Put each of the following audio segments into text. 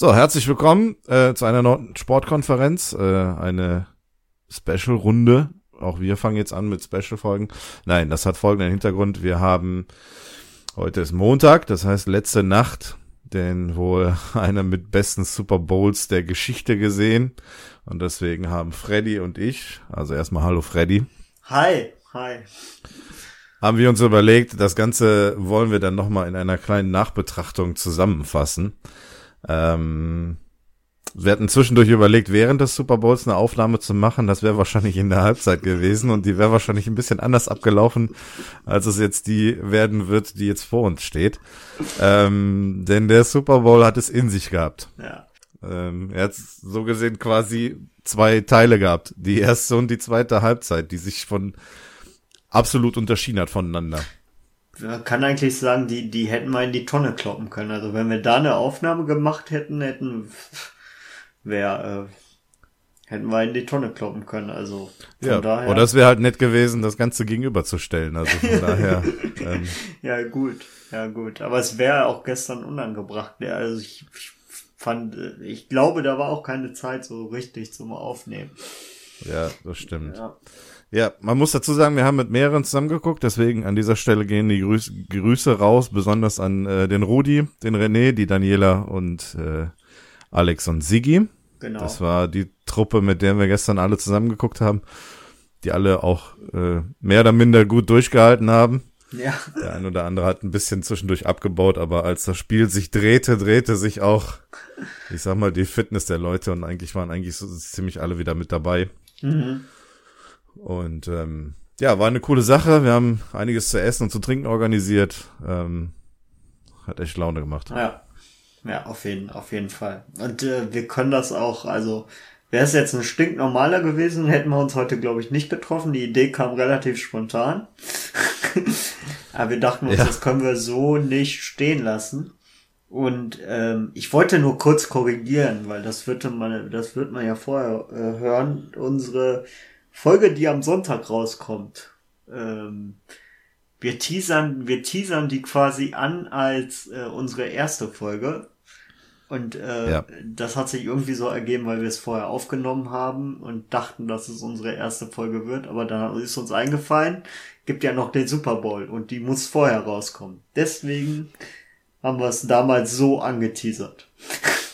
So, herzlich willkommen äh, zu einer neuen Sportkonferenz, äh, eine Special-Runde. Auch wir fangen jetzt an mit Special-Folgen. Nein, das hat folgenden Hintergrund. Wir haben, heute ist Montag, das heißt letzte Nacht, den wohl einer mit besten Super Bowls der Geschichte gesehen. Und deswegen haben Freddy und ich, also erstmal hallo Freddy. Hi, hi. Haben wir uns überlegt, das Ganze wollen wir dann nochmal in einer kleinen Nachbetrachtung zusammenfassen. Ähm, wir hatten zwischendurch überlegt, während des Super Bowls eine Aufnahme zu machen. Das wäre wahrscheinlich in der Halbzeit gewesen und die wäre wahrscheinlich ein bisschen anders abgelaufen, als es jetzt die werden wird, die jetzt vor uns steht. Ähm, denn der Super Bowl hat es in sich gehabt. Ja. Ähm, er hat so gesehen quasi zwei Teile gehabt. Die erste und die zweite Halbzeit, die sich von absolut unterschieden hat voneinander kann eigentlich sagen, die, die hätten wir in die Tonne kloppen können. Also wenn wir da eine Aufnahme gemacht hätten, hätten wir, äh, hätten wir in die Tonne kloppen können. Also von ja, daher. Oder es wäre halt nett gewesen, das Ganze gegenüberzustellen. Also von daher. Ähm, ja, gut, ja gut. Aber es wäre auch gestern unangebracht. Ja, also ich, ich fand, äh, ich glaube, da war auch keine Zeit so richtig zum Aufnehmen. Ja, das stimmt. Ja. Ja, man muss dazu sagen, wir haben mit mehreren zusammengeguckt, deswegen an dieser Stelle gehen die Grüße, Grüße raus, besonders an äh, den Rudi, den René, die Daniela und äh, Alex und Sigi. Genau. Das war die Truppe, mit der wir gestern alle zusammengeguckt haben, die alle auch äh, mehr oder minder gut durchgehalten haben. Ja. Der ein oder andere hat ein bisschen zwischendurch abgebaut, aber als das Spiel sich drehte, drehte sich auch, ich sag mal, die Fitness der Leute und eigentlich waren eigentlich so ziemlich alle wieder mit dabei. Mhm. Und ähm, ja, war eine coole Sache. Wir haben einiges zu essen und zu trinken organisiert. Ähm, hat echt Laune gemacht. Ja, ja, auf jeden, auf jeden Fall. Und äh, wir können das auch, also wäre es jetzt ein stinknormaler gewesen, hätten wir uns heute, glaube ich, nicht getroffen. Die Idee kam relativ spontan. Aber wir dachten uns, ja. das können wir so nicht stehen lassen. Und ähm, ich wollte nur kurz korrigieren, weil das wird man, das wird man ja vorher äh, hören. Unsere Folge, die am Sonntag rauskommt. Ähm, wir teasern, wir teasern die quasi an als äh, unsere erste Folge. Und äh, ja. das hat sich irgendwie so ergeben, weil wir es vorher aufgenommen haben und dachten, dass es unsere erste Folge wird. Aber dann ist uns eingefallen, gibt ja noch den Super Bowl und die muss vorher rauskommen. Deswegen haben wir es damals so angeteasert.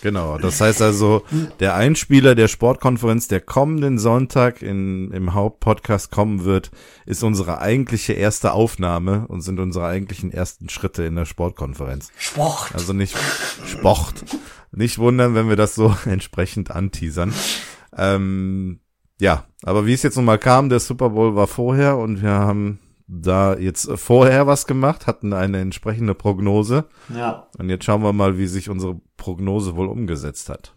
Genau, das heißt also, der Einspieler der Sportkonferenz, der kommenden Sonntag in, im Hauptpodcast kommen wird, ist unsere eigentliche erste Aufnahme und sind unsere eigentlichen ersten Schritte in der Sportkonferenz. Sport. Also nicht Sport. Nicht wundern, wenn wir das so entsprechend anteasern. Ähm, ja, aber wie es jetzt nun mal kam, der Super Bowl war vorher und wir haben da jetzt vorher was gemacht, hatten eine entsprechende Prognose. Ja. Und jetzt schauen wir mal, wie sich unsere Prognose wohl umgesetzt hat.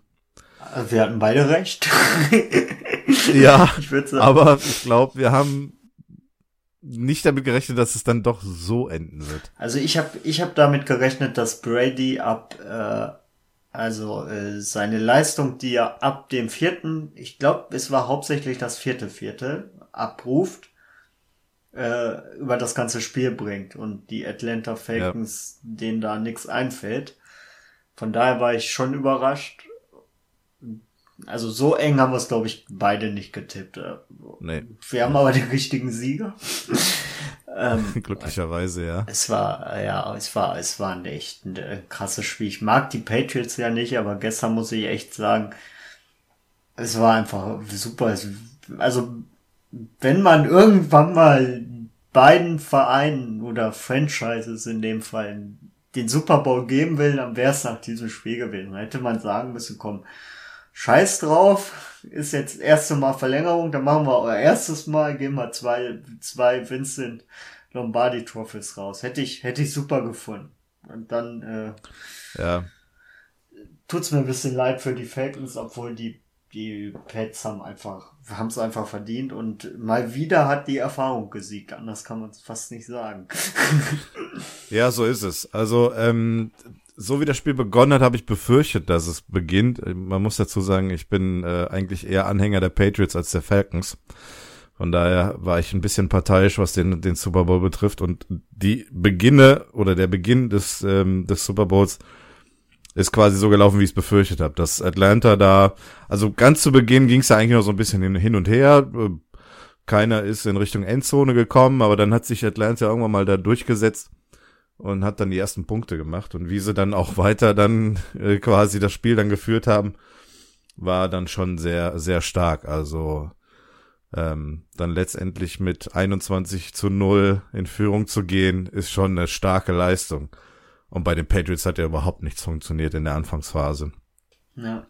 Wir hatten beide recht. ja, ich aber ich glaube, wir haben nicht damit gerechnet, dass es dann doch so enden wird. Also ich habe ich hab damit gerechnet, dass Brady ab äh, also äh, seine Leistung, die er ab dem vierten, ich glaube, es war hauptsächlich das vierte Viertel abruft, äh, über das ganze Spiel bringt und die Atlanta Falcons ja. denen da nichts einfällt. Von daher war ich schon überrascht. Also so eng haben wir es, glaube ich, beide nicht getippt. Äh, nee. Wir haben aber den richtigen Sieger. ähm, Glücklicherweise, ja. Es war, ja, es war, es war ein echt ein, ein krasses Spiel. Ich mag die Patriots ja nicht, aber gestern muss ich echt sagen, es war einfach super. Also wenn man irgendwann mal beiden Vereinen oder Franchises in dem Fall den Super Bowl geben will, dann wäre es nach diesem Spiel gewesen. Dann hätte man sagen müssen, komm, scheiß drauf, ist jetzt erste Mal Verlängerung, dann machen wir euer erstes Mal, geben wir zwei, zwei Vincent Lombardi Trophies raus. Hätte ich, hätte ich super gefunden. Und dann, äh, ja. tut's mir ein bisschen leid für die Falcons, obwohl die die Pets haben einfach, haben es einfach verdient und mal wieder hat die Erfahrung gesiegt. Anders kann man es fast nicht sagen. ja, so ist es. Also, ähm, so wie das Spiel begonnen hat, habe ich befürchtet, dass es beginnt. Man muss dazu sagen, ich bin äh, eigentlich eher Anhänger der Patriots als der Falcons. Von daher war ich ein bisschen parteiisch, was den, den Super Bowl betrifft. Und die Beginne oder der Beginn des, ähm, des Super Bowls ist quasi so gelaufen, wie ich es befürchtet habe. Dass Atlanta da, also ganz zu Beginn ging es ja eigentlich noch so ein bisschen hin und her. Keiner ist in Richtung Endzone gekommen, aber dann hat sich Atlanta irgendwann mal da durchgesetzt und hat dann die ersten Punkte gemacht. Und wie sie dann auch weiter dann äh, quasi das Spiel dann geführt haben, war dann schon sehr, sehr stark. Also ähm, dann letztendlich mit 21 zu 0 in Führung zu gehen, ist schon eine starke Leistung. Und bei den Patriots hat ja überhaupt nichts funktioniert in der Anfangsphase. Ja,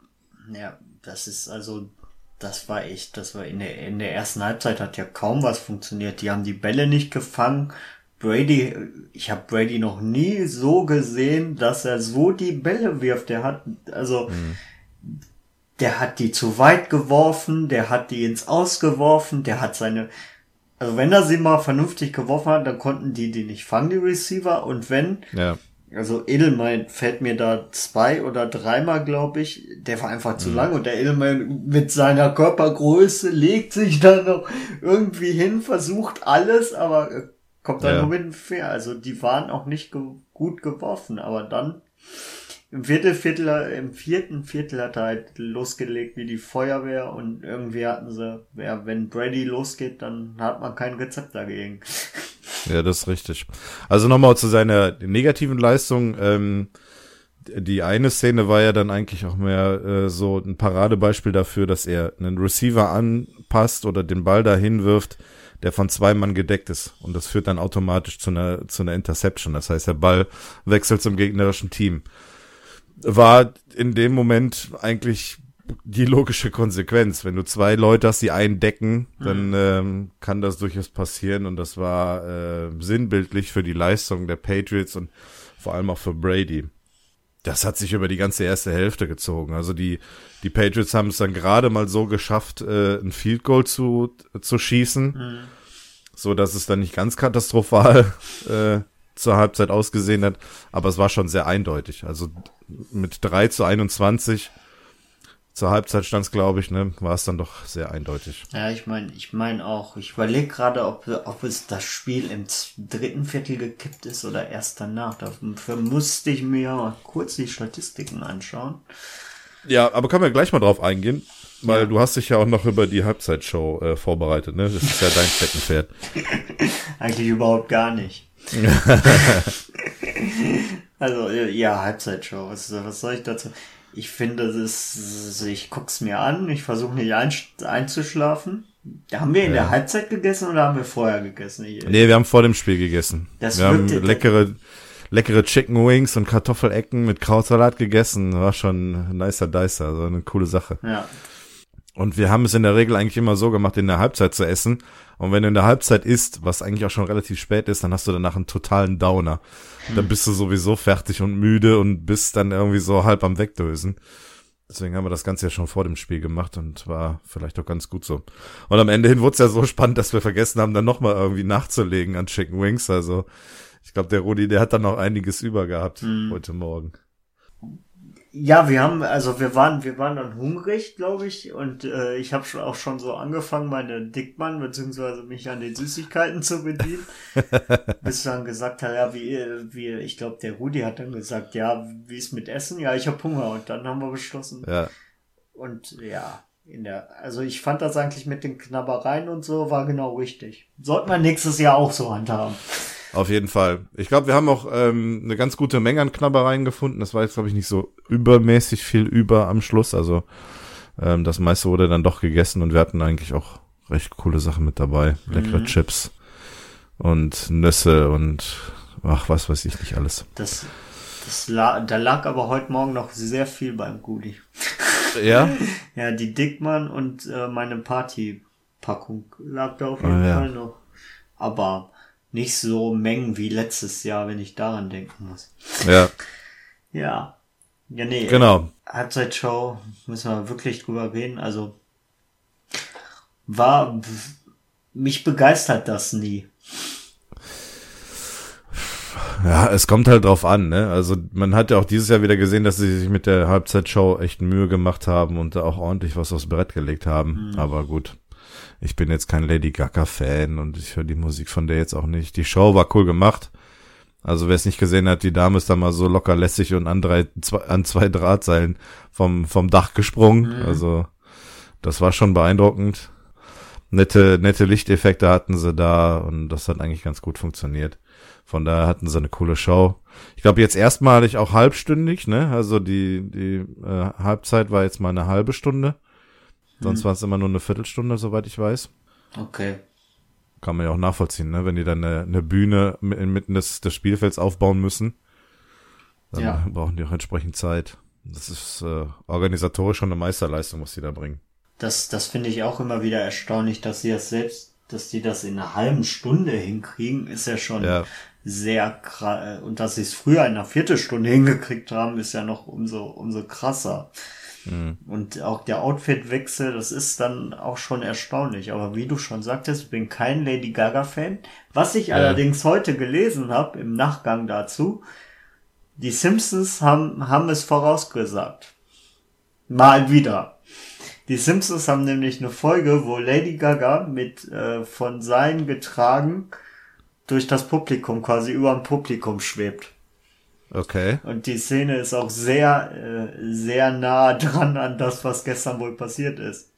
ja, das ist also, das war echt, das war in der, in der ersten Halbzeit hat ja kaum was funktioniert. Die haben die Bälle nicht gefangen. Brady, ich habe Brady noch nie so gesehen, dass er so die Bälle wirft. Der hat, also, mhm. der hat die zu weit geworfen, der hat die ins Ausgeworfen, der hat seine, also wenn er sie mal vernünftig geworfen hat, dann konnten die die nicht fangen, die Receiver. Und wenn, ja. Also Edelmein fällt mir da zwei oder dreimal, glaube ich. Der war einfach zu mhm. lang und der Edelmein mit seiner Körpergröße legt sich da noch irgendwie hin, versucht alles, aber äh, kommt dann ja. nur mit dem Fair. Also die waren auch nicht ge gut geworfen, aber dann im Viertel, Viertel, im vierten Viertel hat er halt losgelegt wie die Feuerwehr und irgendwie hatten sie, ja, wenn Brady losgeht, dann hat man kein Rezept dagegen. Ja, das ist richtig. Also nochmal zu seiner negativen Leistung. Ähm, die eine Szene war ja dann eigentlich auch mehr äh, so ein Paradebeispiel dafür, dass er einen Receiver anpasst oder den Ball dahin wirft, der von zwei Mann gedeckt ist. Und das führt dann automatisch zu einer, zu einer Interception. Das heißt, der Ball wechselt zum gegnerischen Team. War in dem Moment eigentlich die logische Konsequenz. Wenn du zwei Leute hast, die einen decken, dann mhm. ähm, kann das durchaus passieren und das war äh, sinnbildlich für die Leistung der Patriots und vor allem auch für Brady. Das hat sich über die ganze erste Hälfte gezogen. Also die, die Patriots haben es dann gerade mal so geschafft, äh, ein Field Goal zu, zu schießen, mhm. so dass es dann nicht ganz katastrophal äh, zur Halbzeit ausgesehen hat, aber es war schon sehr eindeutig. Also mit 3 zu 21 zur Halbzeit stand es, glaube ich, ne, war es dann doch sehr eindeutig. Ja, ich meine, ich meine auch, ich überlege gerade, ob, ob es das Spiel im dritten Viertel gekippt ist oder erst danach. Dafür musste ich mir mal kurz die Statistiken anschauen. Ja, aber können wir gleich mal drauf eingehen, weil ja. du hast dich ja auch noch über die Halbzeitshow äh, vorbereitet, ne? Das ist ja dein Steckenpferd. Eigentlich überhaupt gar nicht. also, ja, Halbzeitshow, was, was soll ich dazu? Ich finde, das, ich guck's mir an, ich versuche nicht ein, einzuschlafen. Haben wir in ja. der Halbzeit gegessen oder haben wir vorher gegessen? Ich, nee, wir haben vor dem Spiel gegessen. Das wir haben leckere, leckere Chicken Wings und Kartoffelecken mit Krautsalat gegessen. War schon nicer dicer, also eine coole Sache. Ja. Und wir haben es in der Regel eigentlich immer so gemacht, in der Halbzeit zu essen. Und wenn du in der Halbzeit isst, was eigentlich auch schon relativ spät ist, dann hast du danach einen totalen Downer. Hm. Dann bist du sowieso fertig und müde und bist dann irgendwie so halb am Wegdösen. Deswegen haben wir das Ganze ja schon vor dem Spiel gemacht und war vielleicht auch ganz gut so. Und am Ende hin wurde es ja so spannend, dass wir vergessen haben, dann nochmal irgendwie nachzulegen an Chicken Wings. Also ich glaube, der Rudi, der hat dann noch einiges über gehabt hm. heute Morgen. Ja, wir haben, also wir waren, wir waren dann hungrig, glaube ich, und äh, ich habe schon auch schon so angefangen, meine Dickmann beziehungsweise mich an den Süßigkeiten zu bedienen, bis dann gesagt hat, ja, wie, wie, ich glaube, der Rudi hat dann gesagt, ja, wie ist mit Essen? Ja, ich habe Hunger und dann haben wir beschlossen. Ja. Und ja, in der, also ich fand das eigentlich mit den Knabbereien und so war genau richtig. Sollte man nächstes Jahr auch so handhaben. Auf jeden Fall. Ich glaube, wir haben auch ähm, eine ganz gute Menge an Knabbereien gefunden. Das war jetzt, glaube ich, nicht so übermäßig viel über am Schluss. Also ähm, das meiste wurde dann doch gegessen und wir hatten eigentlich auch recht coole Sachen mit dabei. Leckere mhm. Chips und Nüsse und ach, was weiß ich nicht alles. Das, das la da lag aber heute Morgen noch sehr viel beim Gudi. Ja? ja, die Dickmann und äh, meine Partypackung lag da auf jeden ah, Fall ja. noch. Aber nicht so Mengen wie letztes Jahr, wenn ich daran denken muss. Ja. Ja. Ja, nee. Genau. Halbzeitshow müssen wir wirklich drüber reden. Also war mich begeistert das nie. Ja, es kommt halt drauf an, ne? Also man hat ja auch dieses Jahr wieder gesehen, dass sie sich mit der Halbzeitshow echt Mühe gemacht haben und da auch ordentlich was aufs Brett gelegt haben. Mhm. Aber gut ich bin jetzt kein Lady Gaga Fan und ich höre die Musik von der jetzt auch nicht. Die Show war cool gemacht, Also wer es nicht gesehen hat, die Dame ist da mal so locker lässig und an drei, zwei, an zwei Drahtseilen vom, vom Dach gesprungen. Mhm. Also das war schon beeindruckend. Nette, nette Lichteffekte hatten sie da und das hat eigentlich ganz gut funktioniert. Von daher hatten sie eine coole Show. Ich glaube jetzt erstmalig auch halbstündig, ne? Also die, die äh, Halbzeit war jetzt mal eine halbe Stunde. Sonst mhm. war es immer nur eine Viertelstunde, soweit ich weiß. Okay. Kann man ja auch nachvollziehen, ne? Wenn die dann eine, eine Bühne inmitten des, des Spielfelds aufbauen müssen, dann ja. brauchen die auch entsprechend Zeit. Das ist äh, organisatorisch schon eine Meisterleistung, was die da bringen. Das, das finde ich auch immer wieder erstaunlich, dass sie das selbst, dass die das in einer halben Stunde hinkriegen, ist ja schon ja. sehr krass. Und dass sie es früher in einer Viertelstunde hingekriegt haben, ist ja noch umso, umso krasser. Mhm. Und auch der Outfitwechsel, das ist dann auch schon erstaunlich. Aber wie du schon sagtest, ich bin kein Lady Gaga-Fan. Was ich ja. allerdings heute gelesen habe, im Nachgang dazu, die Simpsons haben, haben es vorausgesagt. Mal wieder. Die Simpsons haben nämlich eine Folge, wo Lady Gaga mit äh, von Seilen getragen durch das Publikum, quasi über dem Publikum schwebt. Okay. Und die Szene ist auch sehr, äh, sehr nah dran an das, was gestern wohl passiert ist.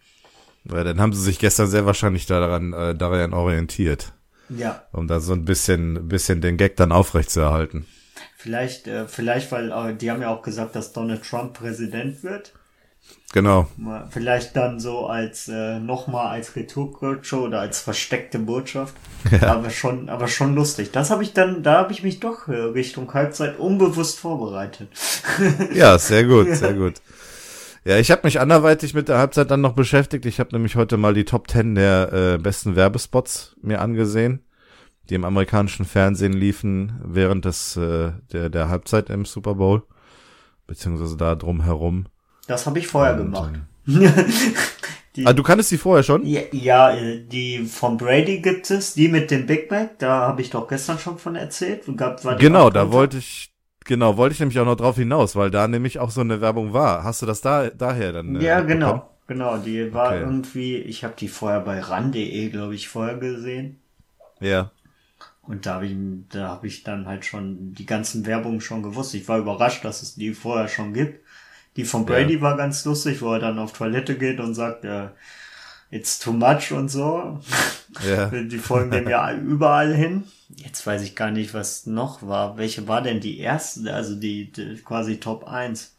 Ja, dann haben sie sich gestern sehr wahrscheinlich daran, äh, daran orientiert. Ja. Um da so ein bisschen, bisschen den Gag dann aufrechtzuerhalten. Vielleicht, äh, vielleicht, weil äh, die haben ja auch gesagt, dass Donald Trump Präsident wird. Genau. Vielleicht dann so als äh, nochmal als Retourkutsche oder als versteckte Botschaft. Ja. Aber schon, aber schon lustig. Das habe ich dann, da habe ich mich doch äh, Richtung Halbzeit unbewusst vorbereitet. ja, sehr gut, sehr gut. Ja, ich habe mich anderweitig mit der Halbzeit dann noch beschäftigt. Ich habe nämlich heute mal die Top 10 der äh, besten Werbespots mir angesehen, die im amerikanischen Fernsehen liefen während des äh, der der Halbzeit im Super Bowl beziehungsweise da drum herum. Das habe ich vorher Und, gemacht. die, ah, du kanntest die vorher schon? Ja, ja, die von Brady gibt es, die mit dem Big Mac, da habe ich doch gestern schon von erzählt. Gab, genau, da wollte ich, genau, wollte ich nämlich auch noch drauf hinaus, weil da nämlich auch so eine Werbung war. Hast du das da daher dann? Äh, ja, genau, bekommen? genau. Die war okay. irgendwie, ich habe die vorher bei ran.de, glaube ich, vorher gesehen. Ja. Und da habe ich, da habe ich dann halt schon die ganzen Werbungen schon gewusst. Ich war überrascht, dass es die vorher schon gibt. Die von Brady ja. war ganz lustig, wo er dann auf Toilette geht und sagt, äh, it's too much und so. Ja. Die folgen dem ja überall hin. Jetzt weiß ich gar nicht, was noch war. Welche war denn die erste, also die, die quasi Top 1?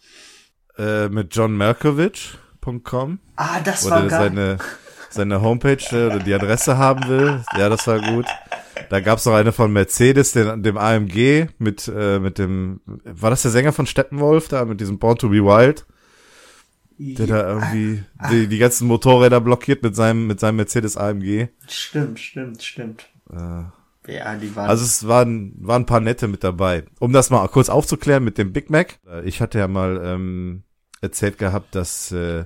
Äh, mit John Malkovich.com. Ah, das war geil. Seine, seine Homepage äh, oder die Adresse haben will. Ja, das war gut. Da gab's noch eine von Mercedes, den, dem AMG, mit, äh, mit dem, war das der Sänger von Steppenwolf da, mit diesem Born to be Wild? Der da irgendwie die, die ganzen Motorräder blockiert mit seinem, mit seinem Mercedes AMG. Stimmt, stimmt, stimmt. Äh, ja, die waren. Also es waren, waren ein paar nette mit dabei. Um das mal kurz aufzuklären mit dem Big Mac. Äh, ich hatte ja mal ähm, erzählt gehabt, dass äh,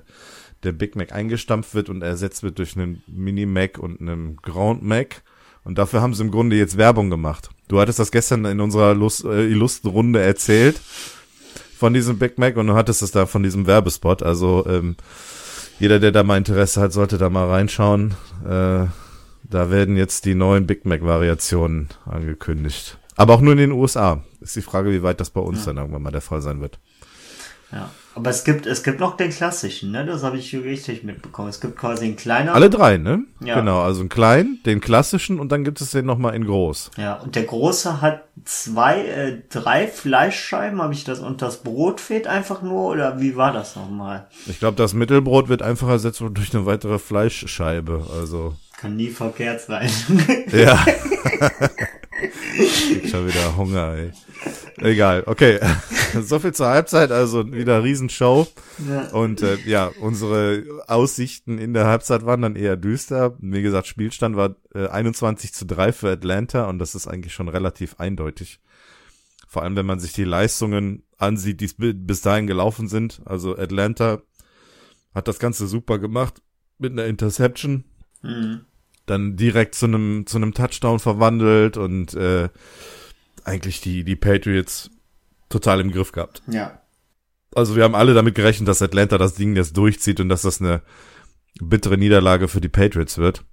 der Big Mac eingestampft wird und ersetzt wird durch einen Mini Mac und einen Ground Mac. Und dafür haben sie im Grunde jetzt Werbung gemacht. Du hattest das gestern in unserer Lust, äh, illustren Runde erzählt von diesem Big Mac und du hattest es da von diesem Werbespot. Also ähm, jeder, der da mal Interesse hat, sollte da mal reinschauen. Äh, da werden jetzt die neuen Big Mac-Variationen angekündigt. Aber auch nur in den USA. Ist die Frage, wie weit das bei uns ja. dann irgendwann mal der Fall sein wird. Ja. Aber es gibt, es gibt noch den klassischen, ne? Das habe ich richtig mitbekommen. Es gibt quasi einen kleiner. Alle drei, ne? Ja. Genau, also einen kleinen, den klassischen und dann gibt es den nochmal in groß. Ja, und der große hat zwei, äh, drei Fleischscheiben. Habe ich das und das Brot fehlt einfach nur oder wie war das nochmal? Ich glaube, das Mittelbrot wird einfach ersetzt durch eine weitere Fleischscheibe. Also. Kann nie verkehrt sein. Ja. ich schon wieder Hunger, ey. Egal, okay. so viel zur Halbzeit, also wieder Riesenshow. Ja. Und äh, ja, unsere Aussichten in der Halbzeit waren dann eher düster. Wie gesagt, Spielstand war äh, 21 zu 3 für Atlanta und das ist eigentlich schon relativ eindeutig. Vor allem, wenn man sich die Leistungen ansieht, die bis dahin gelaufen sind. Also Atlanta hat das Ganze super gemacht mit einer Interception. Mhm. Dann direkt zu einem zu einem Touchdown verwandelt und äh, eigentlich die, die Patriots total im Griff gehabt. Ja. Also wir haben alle damit gerechnet, dass Atlanta das Ding jetzt durchzieht und dass das eine bittere Niederlage für die Patriots wird.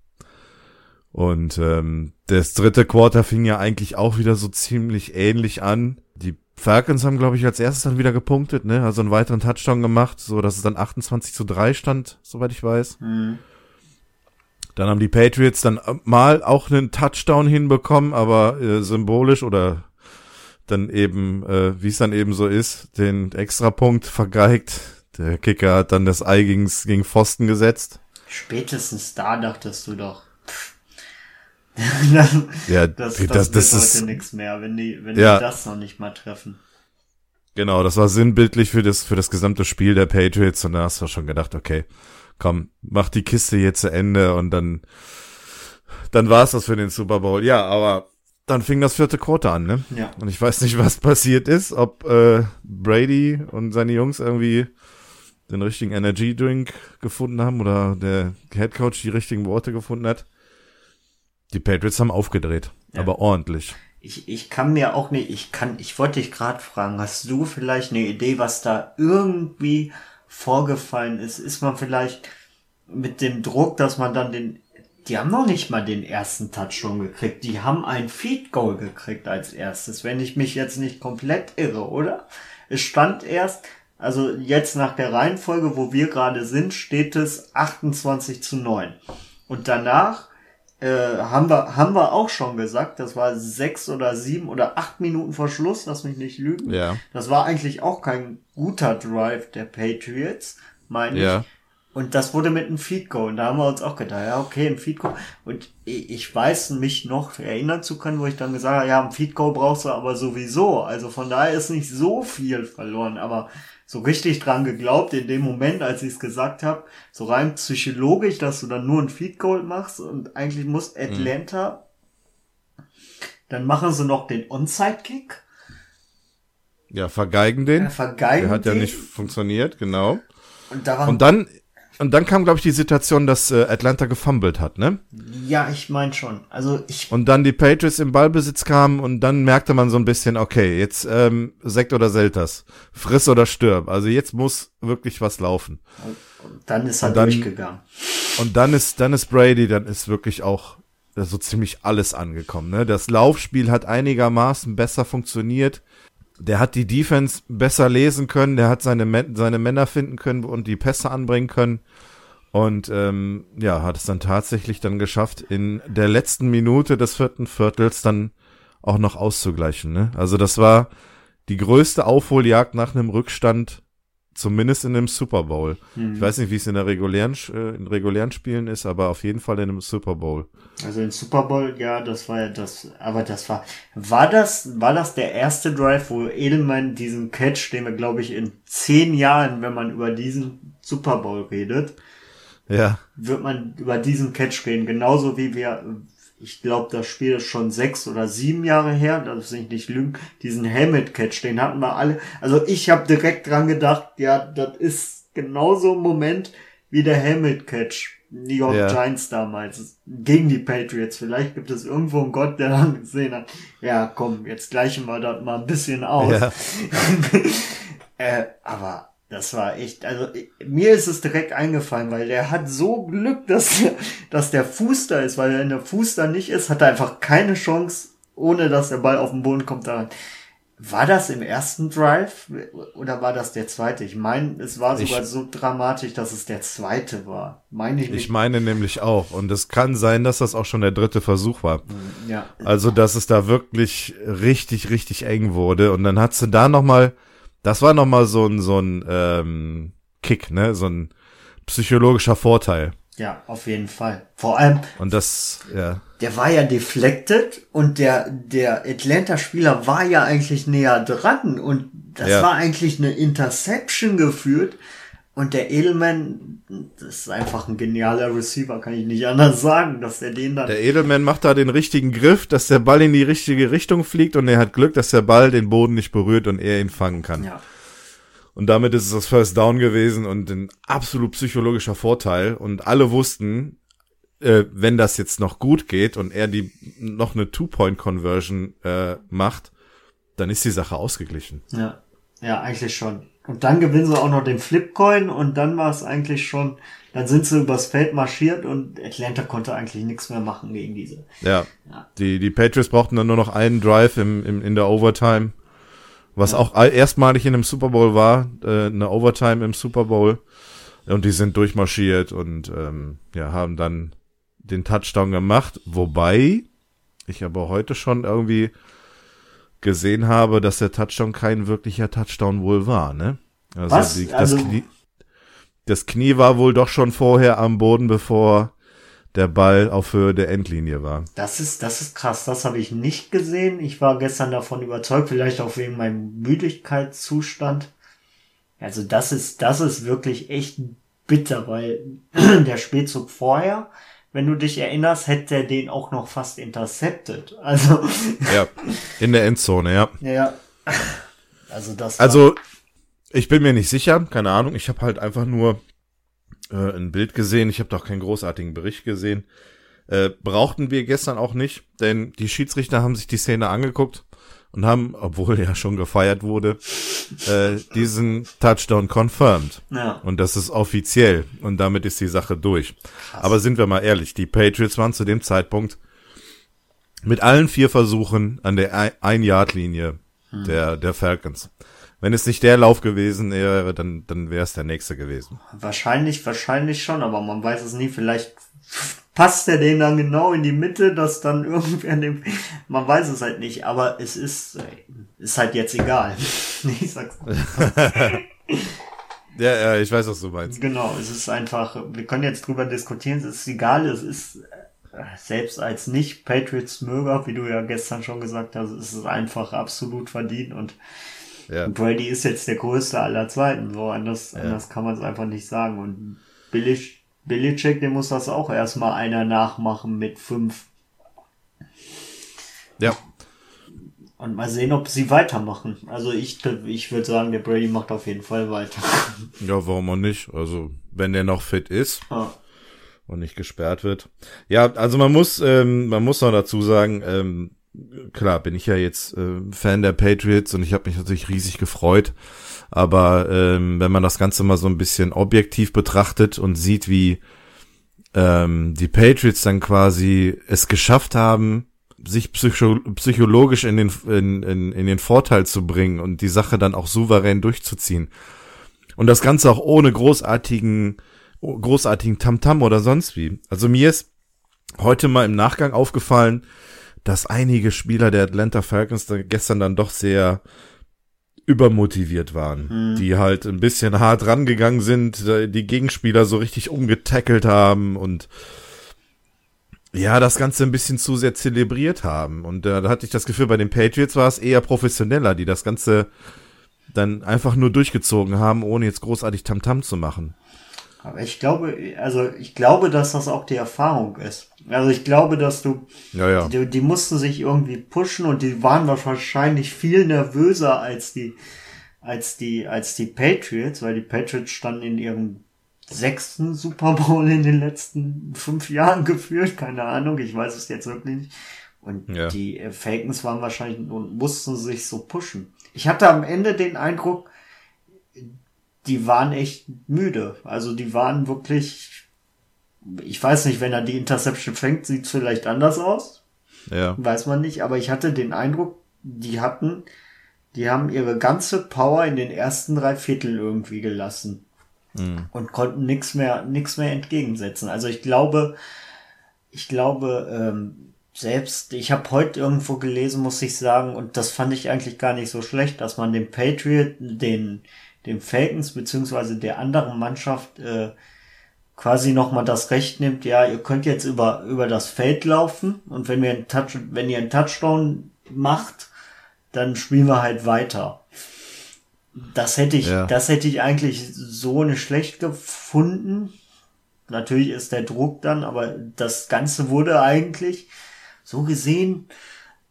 Und ähm, das dritte Quarter fing ja eigentlich auch wieder so ziemlich ähnlich an. Die Falcons haben, glaube ich, als erstes dann wieder gepunktet, ne? Also einen weiteren Touchdown gemacht, so dass es dann 28 zu 3 stand, soweit ich weiß. Mhm. Dann haben die Patriots dann mal auch einen Touchdown hinbekommen, aber äh, symbolisch oder dann eben, äh, wie es dann eben so ist, den Extrapunkt vergeigt. Der Kicker hat dann das Ei gegen, gegen Pfosten gesetzt. Spätestens da dachtest du doch. das, ja, das, das, das, das ist heute nichts mehr, wenn die, wenn ja. die das noch nicht mal treffen. Genau, das war sinnbildlich für das, für das gesamte Spiel der Patriots und da hast du schon gedacht, okay, komm, mach die Kiste jetzt zu Ende und dann, dann war's das für den Super Bowl. Ja, aber dann fing das vierte Quarter an, ne? Ja. Und ich weiß nicht, was passiert ist, ob äh, Brady und seine Jungs irgendwie den richtigen Energy Drink gefunden haben oder der Head Coach die richtigen Worte gefunden hat. Die Patriots haben aufgedreht, ja. aber ordentlich. Ich, ich kann mir auch nicht, ich kann, ich wollte dich gerade fragen, hast du vielleicht eine Idee, was da irgendwie vorgefallen ist? Ist man vielleicht mit dem Druck, dass man dann den, die haben noch nicht mal den ersten Touchdown gekriegt, die haben ein Feed Goal gekriegt als erstes, wenn ich mich jetzt nicht komplett irre, oder? Es stand erst, also jetzt nach der Reihenfolge, wo wir gerade sind, steht es 28 zu 9. Und danach äh, haben wir haben wir auch schon gesagt, das war sechs oder sieben oder acht Minuten vor Schluss, lass mich nicht lügen. Ja. Das war eigentlich auch kein guter Drive der Patriots, meine ja. ich. Und das wurde mit einem Feed Goal. Und da haben wir uns auch gedacht, ja, okay, ein Feed Goal. Und ich weiß mich noch erinnern zu können, wo ich dann gesagt habe, ja, ein Feed Goal brauchst du aber sowieso. Also von daher ist nicht so viel verloren. Aber so richtig dran geglaubt in dem Moment, als ich es gesagt habe, so rein psychologisch, dass du dann nur ein Feed Goal machst und eigentlich muss mhm. Atlanta, mhm. dann machen sie noch den Onside-Kick. Ja, vergeigen den. Ja, vergeigen Der hat den. ja nicht funktioniert, genau. Und, daran und dann und dann kam, glaube ich, die Situation, dass äh, Atlanta gefumbled hat, ne? Ja, ich meine schon. Also ich. Und dann die Patriots im Ballbesitz kamen und dann merkte man so ein bisschen, okay, jetzt ähm, Sekt oder Selters, friss oder stirb. Also jetzt muss wirklich was laufen. Und, dann ist er dann, durchgegangen. Und dann ist, dann ist Brady, dann ist wirklich auch so ziemlich alles angekommen. Ne? Das Laufspiel hat einigermaßen besser funktioniert der hat die Defense besser lesen können, der hat seine, seine Männer finden können und die Pässe anbringen können. Und ähm, ja, hat es dann tatsächlich dann geschafft, in der letzten Minute des vierten Viertels dann auch noch auszugleichen. Ne? Also das war die größte Aufholjagd nach einem Rückstand Zumindest in dem Super Bowl. Mhm. Ich weiß nicht, wie es in der regulären, äh, in regulären Spielen ist, aber auf jeden Fall in dem Super Bowl. Also in Super Bowl, ja, das war ja das, aber das war, war das, war das der erste Drive, wo Edelman diesen Catch, den wir, glaube ich, in zehn Jahren, wenn man über diesen Super Bowl redet, ja. wird man über diesen Catch reden. Genauso wie wir, ich glaube, das Spiel ist schon sechs oder sieben Jahre her, das ist nicht lügen, diesen Helmet-Catch, den hatten wir alle. Also ich habe direkt dran gedacht, ja, das ist genauso ein Moment wie der Helmet-Catch. New York ja. Giants damals gegen die Patriots. Vielleicht gibt es irgendwo einen Gott, der dann gesehen hat, ja, komm, jetzt gleichen wir das mal ein bisschen aus. Ja. äh, aber das war echt, also mir ist es direkt eingefallen, weil der hat so Glück, dass der, dass der Fuß da ist, weil wenn der Fuß da nicht ist, hat er einfach keine Chance, ohne dass der Ball auf den Boden kommt daran. War das im ersten Drive oder war das der zweite? Ich meine, es war sogar ich, so dramatisch, dass es der zweite war. Meine ich nicht. Ich meine nämlich auch. Und es kann sein, dass das auch schon der dritte Versuch war. Ja. Also, dass es da wirklich richtig, richtig eng wurde. Und dann hat sie da nochmal mal das war nochmal so ein, so ein ähm, Kick, ne? So ein psychologischer Vorteil. Ja, auf jeden Fall. Vor allem. Und das, ja. Der war ja deflected und der, der Atlanta-Spieler war ja eigentlich näher dran und das ja. war eigentlich eine Interception geführt. Und der Edelman, das ist einfach ein genialer Receiver, kann ich nicht anders sagen, dass er den dann. Der Edelman macht da den richtigen Griff, dass der Ball in die richtige Richtung fliegt und er hat Glück, dass der Ball den Boden nicht berührt und er ihn fangen kann. Ja. Und damit ist es das First Down gewesen und ein absolut psychologischer Vorteil. Und alle wussten, äh, wenn das jetzt noch gut geht und er die noch eine Two-Point-Conversion äh, macht, dann ist die Sache ausgeglichen. Ja. Ja, eigentlich schon. Und dann gewinnen sie auch noch den Flipcoin und dann war es eigentlich schon, dann sind sie übers Feld marschiert und Atlanta konnte eigentlich nichts mehr machen gegen diese. Ja. ja. Die, die Patriots brauchten dann nur noch einen Drive im, im, in der Overtime, was ja. auch erstmalig in einem Super Bowl war, äh, eine Overtime im Super Bowl. Und die sind durchmarschiert und ähm, ja, haben dann den Touchdown gemacht, wobei ich aber heute schon irgendwie gesehen habe, dass der Touchdown kein wirklicher Touchdown wohl war, ne? Also, Was? Die, das, also Knie, das Knie war wohl doch schon vorher am Boden, bevor der Ball auf Höhe der Endlinie war. Das ist, das ist krass. Das habe ich nicht gesehen. Ich war gestern davon überzeugt, vielleicht auch wegen meinem Müdigkeitszustand. Also das ist, das ist wirklich echt bitter, weil der Spätzug vorher wenn du dich erinnerst, hätte er den auch noch fast intercepted. Also. Ja, in der Endzone, ja. Ja. Also das. Also, ich bin mir nicht sicher, keine Ahnung. Ich habe halt einfach nur äh, ein Bild gesehen. Ich habe doch keinen großartigen Bericht gesehen. Äh, brauchten wir gestern auch nicht, denn die Schiedsrichter haben sich die Szene angeguckt und haben, obwohl ja schon gefeiert wurde, äh, diesen Touchdown confirmed. Ja. Und das ist offiziell und damit ist die Sache durch. Krass. Aber sind wir mal ehrlich, die Patriots waren zu dem Zeitpunkt mit allen vier Versuchen an der Ein-Yard-Linie hm. der, der Falcons. Wenn es nicht der Lauf gewesen wäre, dann, dann wäre es der nächste gewesen. Wahrscheinlich, wahrscheinlich schon, aber man weiß es nie. Vielleicht passt er den dann genau in die Mitte, dass dann irgendwer dem, man weiß es halt nicht, aber es ist, ist halt jetzt egal. ich sag's. ja, ja, ich weiß, was du meinst. Genau, es ist einfach, wir können jetzt drüber diskutieren, es ist egal, es ist, selbst als nicht Patriots-Möger, wie du ja gestern schon gesagt hast, ist es einfach absolut verdient und ja. Brady ist jetzt der größte aller Zeiten, so anders, ja. anders kann man es einfach nicht sagen und billig Belichick, dem muss das auch erstmal einer nachmachen mit fünf. Ja. Und mal sehen, ob sie weitermachen. Also ich, ich würde sagen, der Brady macht auf jeden Fall weiter. Ja, warum auch nicht? Also, wenn der noch fit ist. Ja. Und nicht gesperrt wird. Ja, also man muss, ähm, man muss noch dazu sagen, ähm, klar, bin ich ja jetzt äh, Fan der Patriots und ich habe mich natürlich riesig gefreut, aber ähm, wenn man das Ganze mal so ein bisschen objektiv betrachtet und sieht, wie ähm, die Patriots dann quasi es geschafft haben, sich psycho psychologisch in den, in, in, in den Vorteil zu bringen und die Sache dann auch souverän durchzuziehen. Und das Ganze auch ohne großartigen, großartigen Tamtam -Tam oder sonst wie. Also mir ist heute mal im Nachgang aufgefallen, dass einige Spieler der Atlanta Falcons da gestern dann doch sehr übermotiviert waren, mhm. die halt ein bisschen hart rangegangen sind, die Gegenspieler so richtig umgetackelt haben und ja, das Ganze ein bisschen zu sehr zelebriert haben. Und äh, da hatte ich das Gefühl, bei den Patriots war es eher professioneller, die das Ganze dann einfach nur durchgezogen haben, ohne jetzt großartig Tamtam -Tam zu machen. Aber ich glaube, also ich glaube, dass das auch die Erfahrung ist. Also ich glaube, dass du, ja, ja. Die, die mussten sich irgendwie pushen und die waren wahrscheinlich viel nervöser als die, als die, als die Patriots, weil die Patriots standen in ihrem sechsten Super Bowl in den letzten fünf Jahren geführt, keine Ahnung, ich weiß es jetzt wirklich nicht. Und ja. die äh, Falcons waren wahrscheinlich und mussten sich so pushen. Ich hatte am Ende den Eindruck, die waren echt müde. Also die waren wirklich, ich weiß nicht, wenn er die Interception fängt, sieht's vielleicht anders aus. Ja. Weiß man nicht, aber ich hatte den Eindruck, die hatten, die haben ihre ganze Power in den ersten drei Viertel irgendwie gelassen. Mhm. Und konnten nichts mehr, nichts mehr entgegensetzen. Also ich glaube, ich glaube, ähm, selbst, ich habe heute irgendwo gelesen, muss ich sagen, und das fand ich eigentlich gar nicht so schlecht, dass man dem Patriot, den, dem Falcons beziehungsweise der anderen Mannschaft äh, quasi nochmal das Recht nimmt, ja, ihr könnt jetzt über, über das Feld laufen und wenn wir einen Touch, wenn ihr einen Touchdown macht, dann spielen wir halt weiter. Das hätte ich, ja. das hätte ich eigentlich so nicht schlecht gefunden. Natürlich ist der Druck dann, aber das Ganze wurde eigentlich so gesehen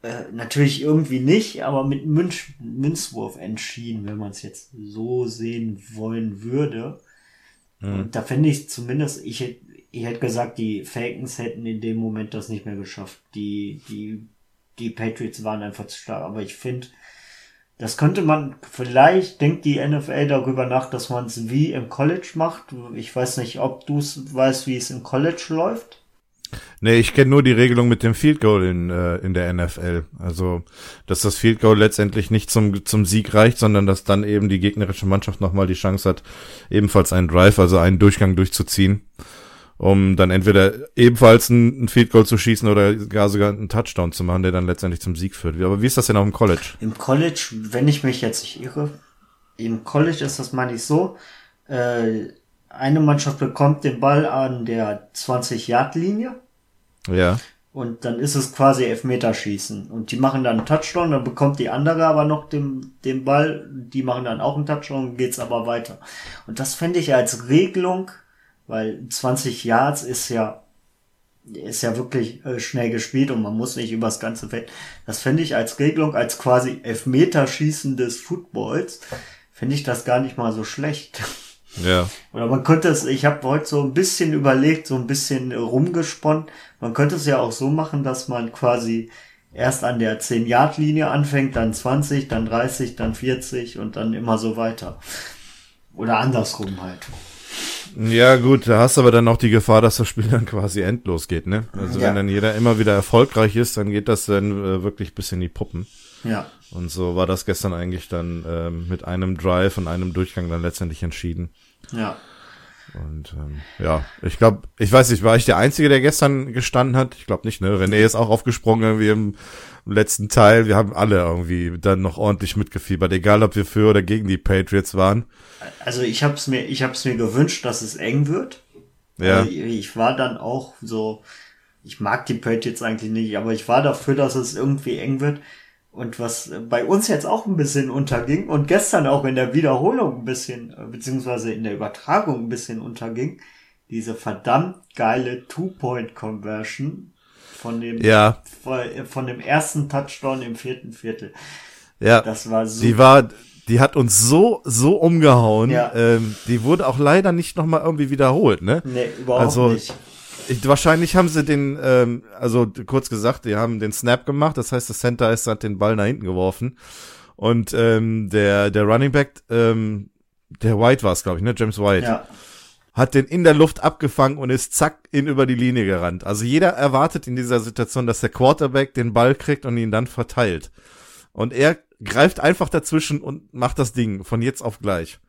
äh, natürlich irgendwie nicht, aber mit Münz, Münzwurf entschieden, wenn man es jetzt so sehen wollen würde. Mhm. Da finde ich zumindest, ich hätte ich hätte gesagt, die Falcons hätten in dem Moment das nicht mehr geschafft. Die, die, die Patriots waren einfach zu stark. Aber ich finde, Das könnte man, vielleicht denkt die NFL darüber nach, dass man es wie im College macht. Ich weiß nicht, ob du es weißt, wie es im College läuft. Nee, ich kenne nur die Regelung mit dem Field Goal in, äh, in der NFL. Also, dass das Field Goal letztendlich nicht zum, zum Sieg reicht, sondern dass dann eben die gegnerische Mannschaft nochmal die Chance hat, ebenfalls einen Drive, also einen Durchgang durchzuziehen um dann entweder ebenfalls ein, ein Field Goal zu schießen oder gar sogar einen Touchdown zu machen, der dann letztendlich zum Sieg führt. Aber wie ist das denn auch im College? Im College, wenn ich mich jetzt nicht irre, im College ist das meine ich so, äh, eine Mannschaft bekommt den Ball an der 20-Yard-Linie. Ja. Und dann ist es quasi Elfmeterschießen. Und die machen dann einen Touchdown, dann bekommt die andere aber noch den, den Ball, die machen dann auch einen Touchdown, geht's aber weiter. Und das fände ich als Regelung weil 20 Yards ist ja ist ja wirklich äh, schnell gespielt und man muss nicht übers ganze Feld. Das fände ich als Regelung, als quasi Elfmeterschießen des Footballs, finde ich das gar nicht mal so schlecht. Ja. Oder man könnte es, ich habe heute so ein bisschen überlegt, so ein bisschen rumgesponnen, man könnte es ja auch so machen, dass man quasi erst an der 10-Yard-Linie anfängt, dann 20, dann 30, dann 40 und dann immer so weiter. Oder andersrum halt. Ja, gut, da hast du aber dann auch die Gefahr, dass das Spiel dann quasi endlos geht, ne? Also ja. wenn dann jeder immer wieder erfolgreich ist, dann geht das dann äh, wirklich bis in die Puppen. Ja. Und so war das gestern eigentlich dann ähm, mit einem Drive und einem Durchgang dann letztendlich entschieden. Ja. Und ähm, ja, ich glaube, ich weiß nicht, war ich der Einzige, der gestern gestanden hat? Ich glaube nicht, ne? René ist auch aufgesprungen irgendwie im, im letzten Teil. Wir haben alle irgendwie dann noch ordentlich mitgefiebert, egal ob wir für oder gegen die Patriots waren. Also ich habe es mir, ich habe es mir gewünscht, dass es eng wird. Ja. Ich, ich war dann auch so, ich mag die Patriots eigentlich nicht, aber ich war dafür, dass es irgendwie eng wird. Und was bei uns jetzt auch ein bisschen unterging und gestern auch in der Wiederholung ein bisschen, beziehungsweise in der Übertragung ein bisschen unterging, diese verdammt geile Two-Point-Conversion von dem, ja. von dem ersten Touchdown im vierten Viertel. Ja. Das war so. Die war, die hat uns so, so umgehauen. Ja. Ähm, die wurde auch leider nicht nochmal irgendwie wiederholt, ne? Nee, überhaupt also, nicht. Ich, wahrscheinlich haben sie den, ähm, also kurz gesagt, die haben den Snap gemacht, das heißt, der Center ist hat den Ball nach hinten geworfen. Und ähm, der, der Running Back, ähm, der White war es, glaube ich, ne? James White. Ja. Hat den in der Luft abgefangen und ist zack in über die Linie gerannt. Also jeder erwartet in dieser Situation, dass der Quarterback den Ball kriegt und ihn dann verteilt. Und er greift einfach dazwischen und macht das Ding von jetzt auf gleich.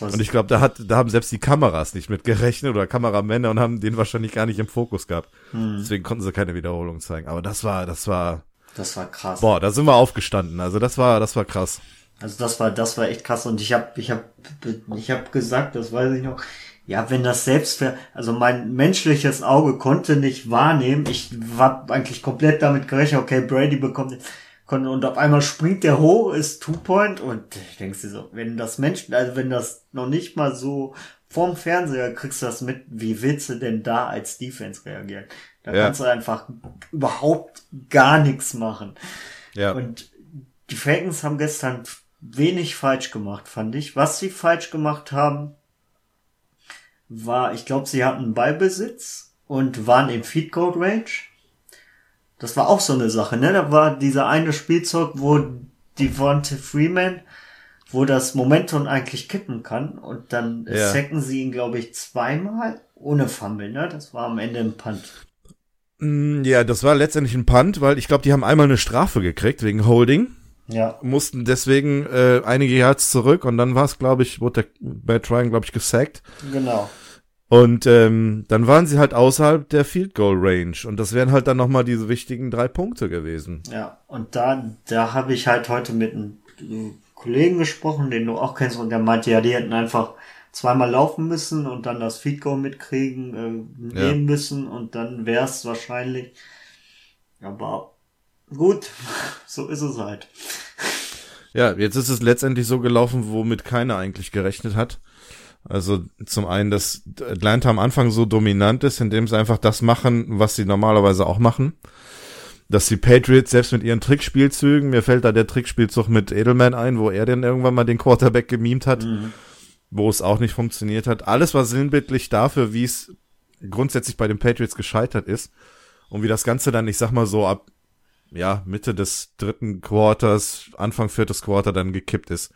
Und ich glaube, da hat, da haben selbst die Kameras nicht mit gerechnet oder Kameramänner und haben den wahrscheinlich gar nicht im Fokus gehabt. Hm. Deswegen konnten sie keine Wiederholung zeigen. Aber das war, das war. Das war krass. Boah, da sind wir aufgestanden. Also das war, das war krass. Also das war, das war echt krass. Und ich habe, ich habe, ich habe gesagt, das weiß ich noch. Ja, wenn das selbst wäre, also mein menschliches Auge konnte nicht wahrnehmen. Ich war eigentlich komplett damit gerechnet. Okay, Brady bekommt und auf einmal springt der hoch, ist Two-Point und ich denkst dir so, wenn das Menschen, also wenn das noch nicht mal so vorm Fernseher kriegst du das mit, wie willst du denn da als Defense reagieren? Da ja. kannst du einfach überhaupt gar nichts machen. Ja. Und die Falcons haben gestern wenig falsch gemacht, fand ich. Was sie falsch gemacht haben, war, ich glaube, sie hatten Ballbesitz und waren im Feed Code Range das war auch so eine Sache, ne? Da war dieser eine Spielzeug, wo Devonta Freeman, wo das Momentum eigentlich kippen kann und dann ja. sacken sie ihn, glaube ich, zweimal ohne Fumble, ne? Das war am Ende ein Punt. Mm, ja, das war letztendlich ein Punt, weil ich glaube, die haben einmal eine Strafe gekriegt wegen Holding. Ja. Mussten deswegen äh, einige Yards zurück und dann war es, glaube ich, wurde der Bad Ryan, glaube ich, gesackt. Genau. Und ähm, dann waren sie halt außerhalb der Field Goal Range und das wären halt dann nochmal diese wichtigen drei Punkte gewesen. Ja, und da, da habe ich halt heute mit einem Kollegen gesprochen, den du auch kennst, und der meinte, ja, die hätten einfach zweimal laufen müssen und dann das Feed Goal mitkriegen, äh, nehmen ja. müssen und dann wäre es wahrscheinlich. Aber gut, so ist es halt. Ja, jetzt ist es letztendlich so gelaufen, womit keiner eigentlich gerechnet hat. Also zum einen, dass Atlanta am Anfang so dominant ist, indem sie einfach das machen, was sie normalerweise auch machen. Dass die Patriots selbst mit ihren Trickspielzügen, mir fällt da der Trickspielzug mit Edelman ein, wo er dann irgendwann mal den Quarterback gemimt hat, mhm. wo es auch nicht funktioniert hat. Alles war sinnbildlich dafür, wie es grundsätzlich bei den Patriots gescheitert ist und wie das Ganze dann, ich sag mal so, ab ja, Mitte des dritten Quarters, Anfang viertes Quarter dann gekippt ist.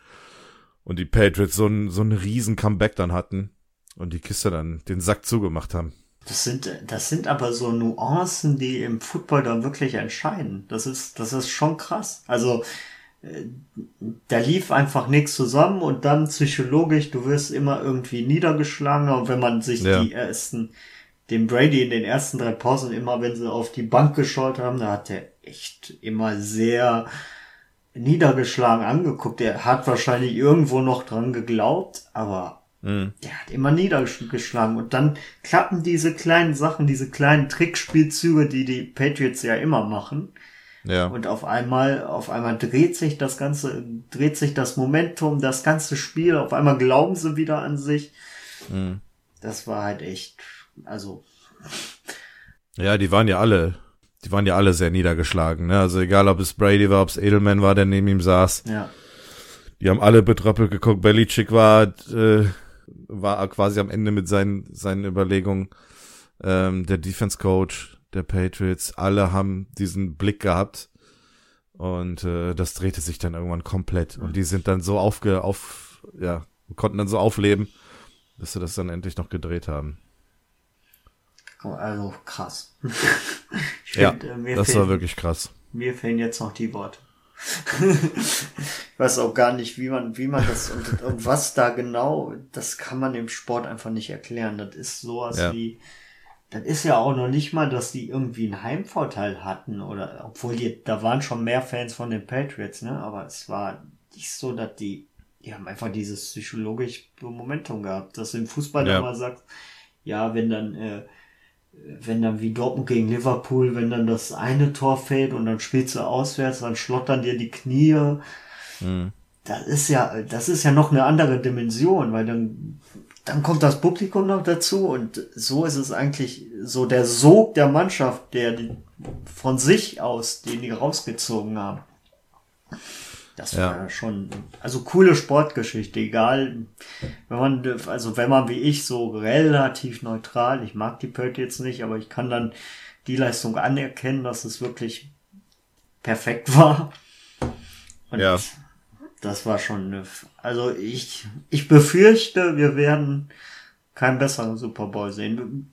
Und die Patriots so ein, so ein riesen Comeback dann hatten und die Kiste dann den Sack zugemacht haben. Das sind, das sind aber so Nuancen, die im Football dann wirklich entscheiden. Das ist, das ist schon krass. Also, äh, da lief einfach nichts zusammen und dann psychologisch, du wirst immer irgendwie niedergeschlagen und wenn man sich ja. die ersten, den Brady in den ersten drei Pausen immer, wenn sie auf die Bank geschaut haben, da hat er echt immer sehr niedergeschlagen angeguckt. Er hat wahrscheinlich irgendwo noch dran geglaubt, aber mhm. der hat immer niedergeschlagen. Und dann klappen diese kleinen Sachen, diese kleinen Trickspielzüge, die die Patriots ja immer machen. Ja. Und auf einmal, auf einmal dreht sich das ganze, dreht sich das Momentum, das ganze Spiel. Auf einmal glauben sie wieder an sich. Mhm. Das war halt echt, also. Ja, die waren ja alle die waren ja alle sehr niedergeschlagen. Ne? Also egal, ob es Brady war, ob es Edelman war, der neben ihm saß. Ja. Die haben alle betröppelt geguckt. Belichick war, äh, war quasi am Ende mit seinen, seinen Überlegungen. Ähm, der Defense Coach der Patriots, alle haben diesen Blick gehabt. Und äh, das drehte sich dann irgendwann komplett. Und die sind dann so aufge, auf, ja, konnten dann so aufleben, dass sie das dann endlich noch gedreht haben. Also krass. ja, äh, das fehlen, war wirklich krass. Mir fehlen jetzt noch die Worte. ich weiß auch gar nicht, wie man, wie man das und, und, was da genau, das kann man im Sport einfach nicht erklären. Das ist sowas ja. wie, das ist ja auch noch nicht mal, dass die irgendwie einen Heimvorteil hatten oder, obwohl die, da waren schon mehr Fans von den Patriots, ne, aber es war nicht so, dass die, die haben einfach dieses psychologische Momentum gehabt, dass du im Fußball ja. immer sagst, ja, wenn dann, äh, wenn dann wie Dortmund gegen Liverpool, wenn dann das eine Tor fällt und dann spielst du auswärts, dann schlottern dir die Knie. Mhm. Das ist ja, das ist ja noch eine andere Dimension, weil dann, dann kommt das Publikum noch dazu und so ist es eigentlich so der Sog der Mannschaft, der die, von sich aus, den die rausgezogen haben. Das war ja. schon, also coole Sportgeschichte, egal, wenn man, also wenn man wie ich so relativ neutral, ich mag die Pötte jetzt nicht, aber ich kann dann die Leistung anerkennen, dass es wirklich perfekt war. Und ja. das war schon, also ich, ich befürchte, wir werden keinen besseren Super Bowl sehen.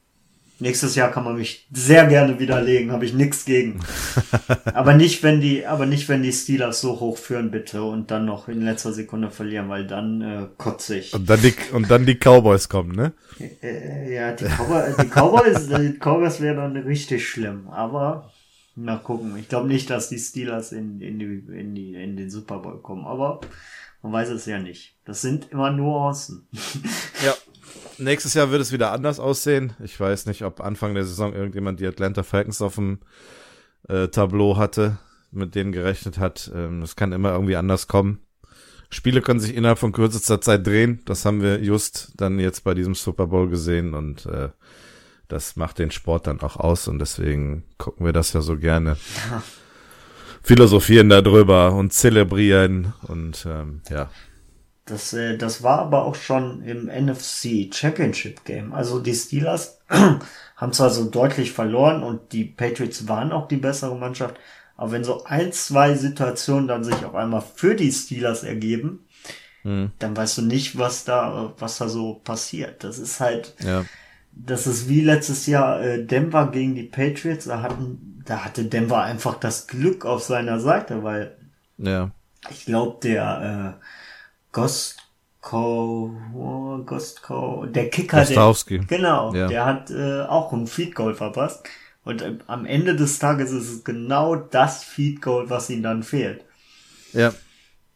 Nächstes Jahr kann man mich sehr gerne widerlegen, habe ich nichts gegen. aber nicht, wenn die, aber nicht, wenn die Steelers so hoch führen, bitte, und dann noch in letzter Sekunde verlieren, weil dann äh, kotze ich. Und dann die, und dann die Cowboys kommen, ne? Äh, ja, die, Cowboy, die Cowboys, die Cowboys wären dann richtig schlimm, aber mal gucken. Ich glaube nicht, dass die Steelers in, in, die, in, die, in den Super Bowl kommen, aber man weiß es ja nicht. Das sind immer Nuancen. ja nächstes Jahr wird es wieder anders aussehen. Ich weiß nicht, ob Anfang der Saison irgendjemand die Atlanta Falcons auf dem äh, Tableau hatte, mit denen gerechnet hat. Ähm, das kann immer irgendwie anders kommen. Spiele können sich innerhalb von kürzester Zeit drehen. Das haben wir just dann jetzt bei diesem Super Bowl gesehen und äh, das macht den Sport dann auch aus und deswegen gucken wir das ja so gerne. Ja. Philosophieren darüber und zelebrieren und ähm, ja, das, äh, das war aber auch schon im NFC Championship Game. Also die Steelers haben zwar so deutlich verloren und die Patriots waren auch die bessere Mannschaft, aber wenn so ein, zwei Situationen dann sich auf einmal für die Steelers ergeben, hm. dann weißt du nicht, was da, was da so passiert. Das ist halt, ja. das ist wie letztes Jahr äh, Denver gegen die Patriots. Da hatten, da hatte Denver einfach das Glück auf seiner Seite, weil ja. ich glaube, der äh, Gostko, oh, Gostko, der Kicker, der, genau, ja. der hat äh, auch ein Feed Goal verpasst. Und äh, am Ende des Tages ist es genau das Feed Goal, was ihm dann fehlt. Ja.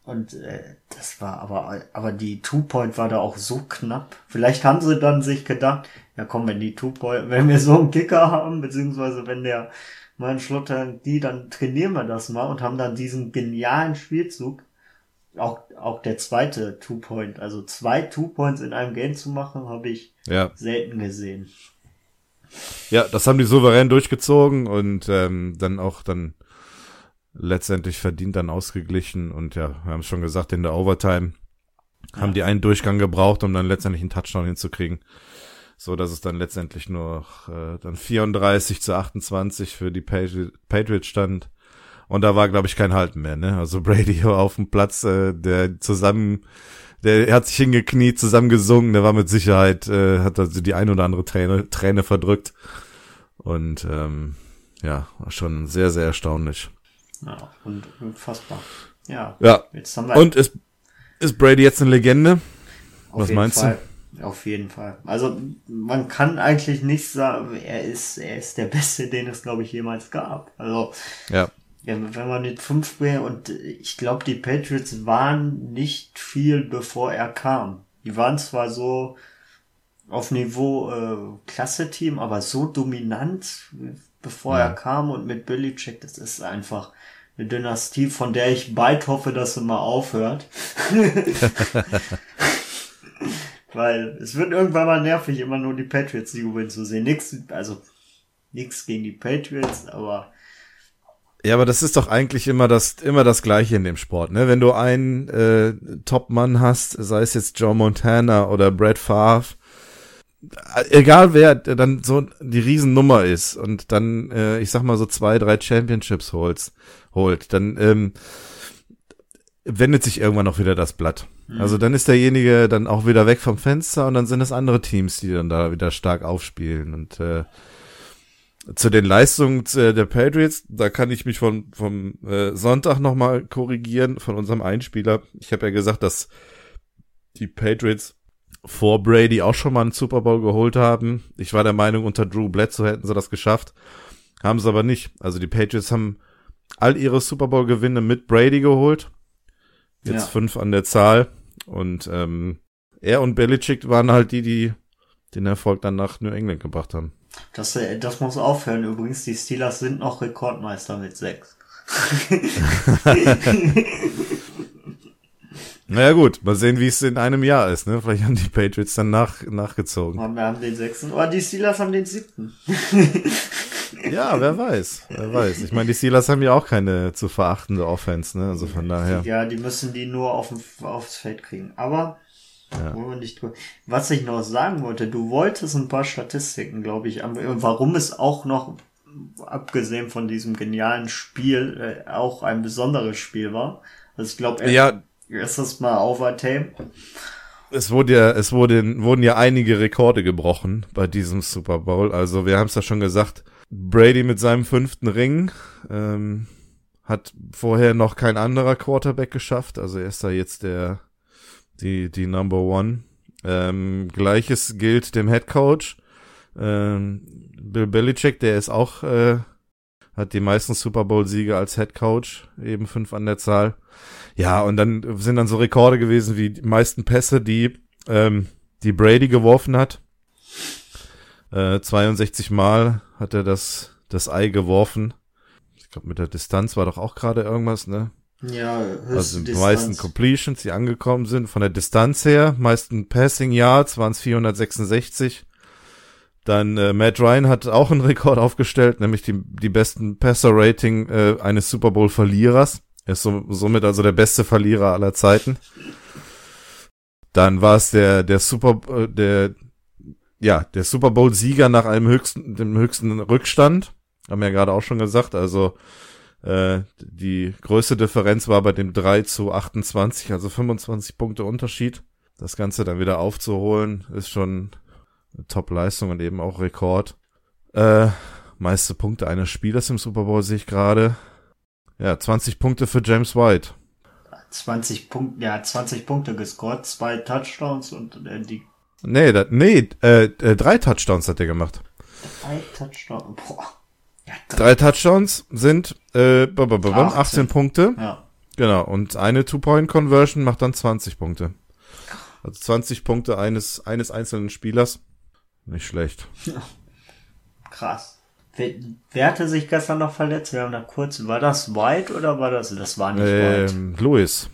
Und äh, das war aber, aber die Two Point war da auch so knapp. Vielleicht haben sie dann sich gedacht, ja komm, wenn die Two Point, wenn wir so einen Kicker haben, beziehungsweise wenn der mal einen Schlotter, die, dann trainieren wir das mal und haben dann diesen genialen Spielzug auch, auch der zweite Two-Point, also zwei Two-Points in einem Game zu machen, habe ich ja. selten gesehen. Ja, das haben die souverän durchgezogen und ähm, dann auch dann letztendlich verdient dann ausgeglichen und ja, wir haben es schon gesagt, in der Overtime ja. haben die einen Durchgang gebraucht, um dann letztendlich einen Touchdown hinzukriegen. So dass es dann letztendlich nur äh, dann 34 zu 28 für die Patriots stand. Und da war, glaube ich, kein Halten mehr, ne? Also Brady auf dem Platz, äh, der zusammen, der hat sich hingekniet, zusammen gesungen, der war mit Sicherheit, äh, hat also die ein oder andere Träne, Träne verdrückt. Und ähm, ja, war schon sehr, sehr erstaunlich. Ja, und unfassbar. Ja. Ja. Jetzt haben wir und ist, ist Brady jetzt eine Legende? Was meinst Fall. du? Auf jeden Fall. Also man kann eigentlich nicht sagen, er ist, er ist der Beste, den es, glaube ich, jemals gab. Also ja. Ja wenn man mit fünf wäre und ich glaube, die Patriots waren nicht viel, bevor er kam. Die waren zwar so auf Niveau äh, Klasse-Team, aber so dominant, bevor ja. er kam und mit Billy Check, das ist einfach eine Dynastie, von der ich bald hoffe, dass sie mal aufhört. Weil es wird irgendwann mal nervig, immer nur die Patriots die gewinnen zu sehen. Nix, also nichts gegen die Patriots, aber ja, aber das ist doch eigentlich immer das immer das Gleiche in dem Sport, ne? Wenn du einen äh, Top-Mann hast, sei es jetzt Joe Montana oder Brad Favre, egal wer dann so die Riesennummer ist und dann, äh, ich sag mal so zwei, drei Championships holst, holt, dann ähm, wendet sich irgendwann noch wieder das Blatt. Mhm. Also dann ist derjenige dann auch wieder weg vom Fenster und dann sind es andere Teams, die dann da wieder stark aufspielen. Und äh, zu den Leistungen der Patriots, da kann ich mich von vom äh, Sonntag nochmal korrigieren, von unserem Einspieler. Ich habe ja gesagt, dass die Patriots vor Brady auch schon mal einen Super Bowl geholt haben. Ich war der Meinung, unter Drew Bledsoe hätten sie das geschafft. Haben sie aber nicht. Also die Patriots haben all ihre Super Bowl Gewinne mit Brady geholt. Jetzt ja. fünf an der Zahl. Und ähm, er und Belichick waren halt die, die den Erfolg dann nach New England gebracht haben. Das, äh, das muss aufhören. Übrigens, die Steelers sind noch Rekordmeister mit sechs. naja gut, mal sehen, wie es in einem Jahr ist. Ne? Vielleicht haben die Patriots dann nach, nachgezogen. Und wir haben den sechsten. Oder die Steelers haben den siebten. Ja, wer weiß, wer weiß. Ich meine, die Steelers haben ja auch keine zu verachtende Offense, ne? Also von daher. Ja, die müssen die nur auf, aufs Feld kriegen. Aber ja. Was ich noch sagen wollte, du wolltest ein paar Statistiken, glaube ich, warum es auch noch, abgesehen von diesem genialen Spiel, äh, auch ein besonderes Spiel war. Also ich glaube, ja. erstes Mal Overtime. Es wurde ja, es wurde, wurden ja einige Rekorde gebrochen bei diesem Super Bowl. Also wir haben es ja schon gesagt, Brady mit seinem fünften Ring. Ähm, hat vorher noch kein anderer Quarterback geschafft. Also er ist da jetzt der, die, die Number One. Ähm, Gleiches gilt dem Head Coach. Ähm, Bill Belichick, der ist auch, äh, hat die meisten Super Bowl-Siege als Head Coach, eben fünf an der Zahl. Ja, und dann sind dann so Rekorde gewesen wie die meisten Pässe, die, ähm, die Brady geworfen hat. Äh, 62 Mal hat er das, das Ei geworfen. Ich glaube, mit der Distanz war doch auch gerade irgendwas, ne? Ja, also die meisten Completions, die angekommen sind, von der Distanz her, meisten Passing Yards waren es 466. Dann äh, Matt Ryan hat auch einen Rekord aufgestellt, nämlich die, die besten Passer-Rating äh, eines Super Bowl-Verlierers. Er ist so, somit also der beste Verlierer aller Zeiten. Dann war es der, der Super, äh, der ja, der Super Bowl-Sieger nach einem höchsten, dem höchsten Rückstand. Haben wir ja gerade auch schon gesagt. Also äh, die größte Differenz war bei dem 3 zu 28, also 25 Punkte Unterschied. Das Ganze dann wieder aufzuholen, ist schon eine Top-Leistung und eben auch Rekord. Äh, meiste Punkte eines Spielers im Super Bowl sehe ich gerade. Ja, 20 Punkte für James White. 20 Punkte, ja, 20 Punkte gescored, zwei Touchdowns und äh, die Nee, da, nee, äh, äh, drei Touchdowns hat er gemacht. Drei Touchdowns, boah. Drei. Touchdowns sind äh, 18. 18 Punkte. Ja. Genau, und eine Two-Point-Conversion macht dann 20 Punkte. Also 20 Punkte eines, eines einzelnen Spielers. Nicht schlecht. Krass. Wer, wer hatte sich gestern noch verletzt? Wir haben da kurz, war das White oder war das, das war nicht ähm, White? Louis.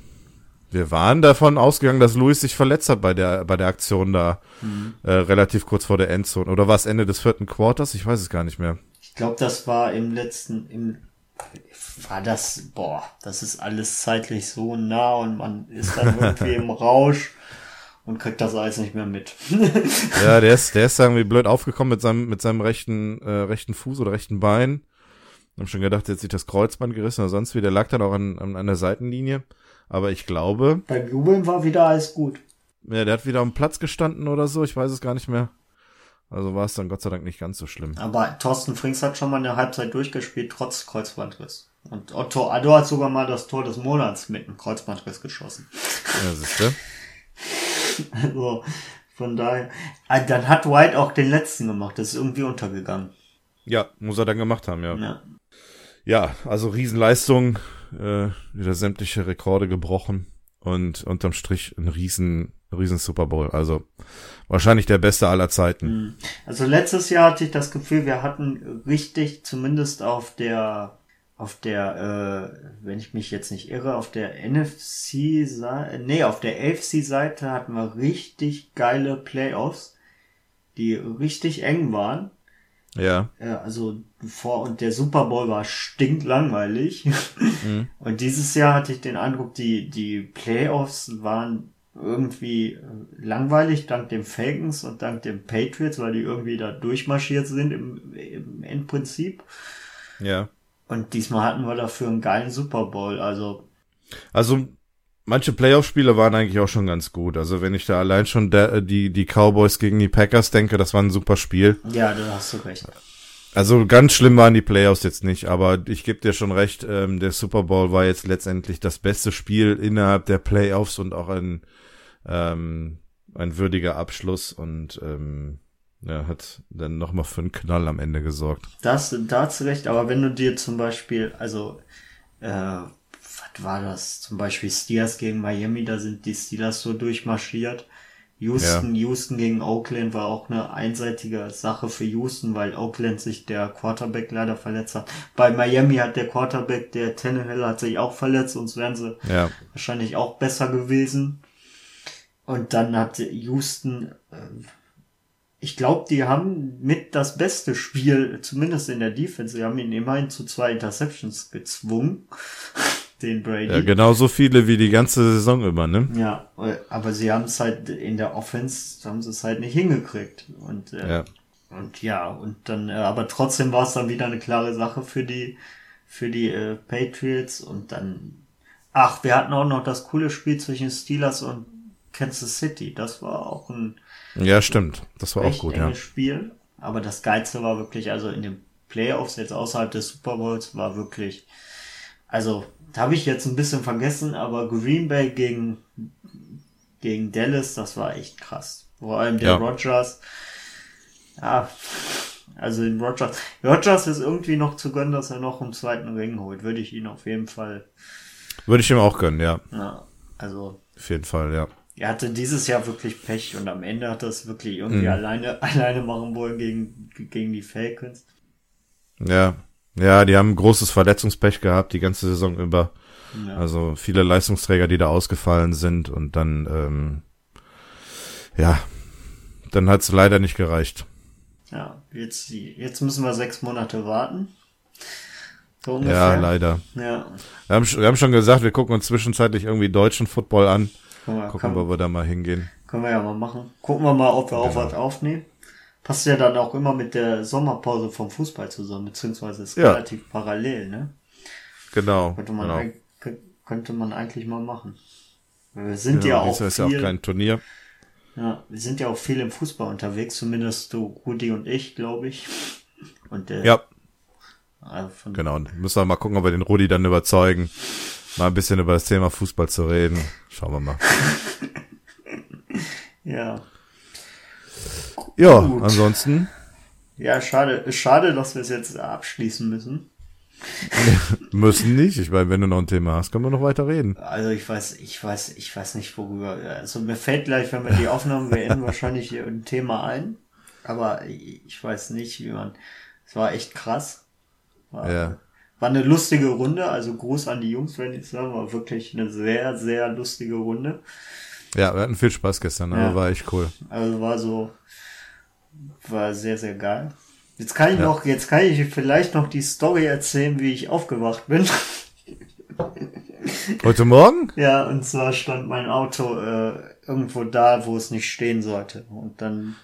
Wir waren davon ausgegangen, dass Luis sich verletzt hat bei der, bei der Aktion da, mhm. äh, relativ kurz vor der Endzone. Oder war es Ende des vierten Quarters? Ich weiß es gar nicht mehr. Ich glaube, das war im letzten, im, war das, boah, das ist alles zeitlich so nah und man ist dann irgendwie im Rausch und kriegt das alles nicht mehr mit. ja, der ist, der ist irgendwie blöd aufgekommen mit seinem, mit seinem rechten, äh, rechten Fuß oder rechten Bein. Haben schon gedacht, jetzt sich das Kreuzband gerissen oder sonst wie. Der lag dann auch an, an, an der Seitenlinie. Aber ich glaube. Beim Jubeln war wieder alles gut. Ja, der hat wieder am Platz gestanden oder so. Ich weiß es gar nicht mehr. Also war es dann Gott sei Dank nicht ganz so schlimm. Aber Thorsten Frings hat schon mal eine Halbzeit durchgespielt, trotz Kreuzbandriss. Und Otto Addo hat sogar mal das Tor des Monats mit einem Kreuzbandriss geschossen. Ja, siehste. also, von daher. Ah, dann hat White auch den letzten gemacht. Das ist irgendwie untergegangen. Ja, muss er dann gemacht haben, ja. Ja, ja also Riesenleistung, äh, wieder sämtliche Rekorde gebrochen und unterm Strich ein riesen, riesen Super Bowl. Also wahrscheinlich der beste aller Zeiten. Hm. Also letztes Jahr hatte ich das Gefühl, wir hatten richtig, zumindest auf der auf der, äh, wenn ich mich jetzt nicht irre, auf der NFC-Seite, nee, auf der AFC-Seite hatten wir richtig geile Playoffs, die richtig eng waren. Ja. ja. Also vor und der Super Bowl war stinklangweilig. Mhm. Und dieses Jahr hatte ich den Eindruck, die, die Playoffs waren irgendwie äh, langweilig dank dem Falcons und dank dem Patriots, weil die irgendwie da durchmarschiert sind im, im Endprinzip. Ja. Und diesmal hatten wir dafür einen geilen Super Bowl, also. Also, manche Playoff-Spiele waren eigentlich auch schon ganz gut. Also, wenn ich da allein schon der, die, die Cowboys gegen die Packers denke, das war ein super Spiel. Ja, da hast du recht. Also ganz schlimm waren die Playoffs jetzt nicht, aber ich gebe dir schon recht, ähm, der Super Bowl war jetzt letztendlich das beste Spiel innerhalb der Playoffs und auch ein, ähm, ein würdiger Abschluss und ähm, ja, hat dann nochmal für einen Knall am Ende gesorgt. Das, da hast du recht, aber wenn du dir zum Beispiel, also, äh, war das? Zum Beispiel Steelers gegen Miami, da sind die Steelers so durchmarschiert. Houston, ja. Houston gegen Oakland war auch eine einseitige Sache für Houston, weil Oakland sich der Quarterback leider verletzt hat. Bei Miami hat der Quarterback, der Tannehill, hat sich auch verletzt, sonst wären sie ja. wahrscheinlich auch besser gewesen. Und dann hat Houston, äh, ich glaube, die haben mit das beste Spiel, zumindest in der Defense, sie haben ihn immerhin zu zwei Interceptions gezwungen, den Brady. Ja, genauso viele wie die ganze Saison immer, ne? Ja, aber sie haben es halt in der Offense, haben sie es halt nicht hingekriegt. Und, äh, ja. und ja, und dann, äh, aber trotzdem war es dann wieder eine klare Sache für die, für die äh, Patriots und dann, ach, wir hatten auch noch das coole Spiel zwischen Steelers und Kansas City. Das war auch ein ja, stimmt. Das war auch gut, ja. Spiel. Aber das Geilste war wirklich, also in den Playoffs jetzt außerhalb des Super Bowls war wirklich, also habe ich jetzt ein bisschen vergessen, aber Green Bay gegen gegen Dallas, das war echt krass. Vor allem der ja. Rogers. Ja, also in Rogers. Rogers ist irgendwie noch zu gönnen, dass er noch einen zweiten Ring holt. Würde ich ihn auf jeden Fall. Würde ich ihm auch gönnen, ja. Ja, also. Auf jeden Fall, ja er hatte dieses Jahr wirklich Pech und am Ende hat er es wirklich irgendwie mhm. alleine, alleine machen wollen gegen, gegen die Falcons. Ja. Ja, die haben großes Verletzungspech gehabt, die ganze Saison über. Ja. Also viele Leistungsträger, die da ausgefallen sind und dann, ähm, ja, dann hat es leider nicht gereicht. Ja, jetzt, jetzt müssen wir sechs Monate warten. So ja, leider. Ja. Wir haben, wir haben schon gesagt, wir gucken uns zwischenzeitlich irgendwie deutschen Football an. Wir, Gucken, kann, wo wir da mal hingehen. Können wir ja mal machen. Gucken wir mal, ob wir genau. auch was aufnehmen. Passt ja dann auch immer mit der Sommerpause vom Fußball zusammen, beziehungsweise ist ja. relativ parallel, ne? Genau. Könnte man, genau. Ein, könnte man eigentlich mal machen. Wir sind genau, ja auch. Viel, ist ja auch kein Turnier. Ja, wir sind ja auch viel im Fußball unterwegs, zumindest du, Rudi und ich, glaube ich. Und äh, ja. Also genau, müssen wir mal gucken, ob wir den Rudi dann überzeugen, mal ein bisschen über das Thema Fußball zu reden. Schauen wir mal. ja. Ja, Gut. ansonsten. Ja, schade, schade, dass wir es jetzt abschließen müssen. müssen nicht. Ich meine, wenn du noch ein Thema hast, können wir noch weiter reden. Also ich weiß, ich weiß, ich weiß nicht worüber. Also mir fällt gleich, wenn wir die Aufnahmen beenden, wahrscheinlich ein Thema ein. Aber ich weiß nicht, wie man. Es war echt krass. War, ja. War eine lustige Runde, also Gruß an die Jungs, wenn ich sagen, war wirklich eine sehr, sehr lustige Runde. Ja, wir hatten viel Spaß gestern, ja. aber war echt cool. Also war so, war sehr, sehr geil. Jetzt kann ich ja. noch, jetzt kann ich vielleicht noch die Story erzählen, wie ich aufgewacht bin. Heute Morgen? Ja, und zwar stand mein Auto äh, irgendwo da, wo es nicht stehen sollte. Und dann.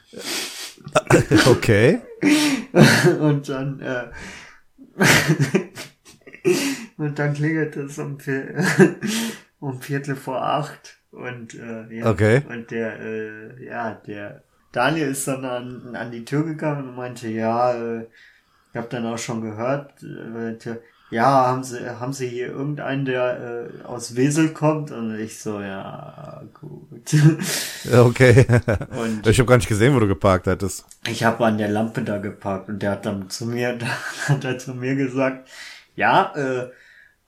okay. und dann äh, und dann klingelt es um, um Viertel vor acht und äh, ja, okay. und der, äh, ja, der Daniel ist dann an, an die Tür gegangen und meinte, ja, äh, ich habe dann auch schon gehört, äh, ja, haben sie, haben sie hier irgendeinen, der äh, aus Wesel kommt? Und ich so, ja, gut. Okay. Und ich habe gar nicht gesehen, wo du geparkt hattest. Ich habe an der Lampe da geparkt und der hat dann zu mir, da hat er zu mir gesagt, ja, äh,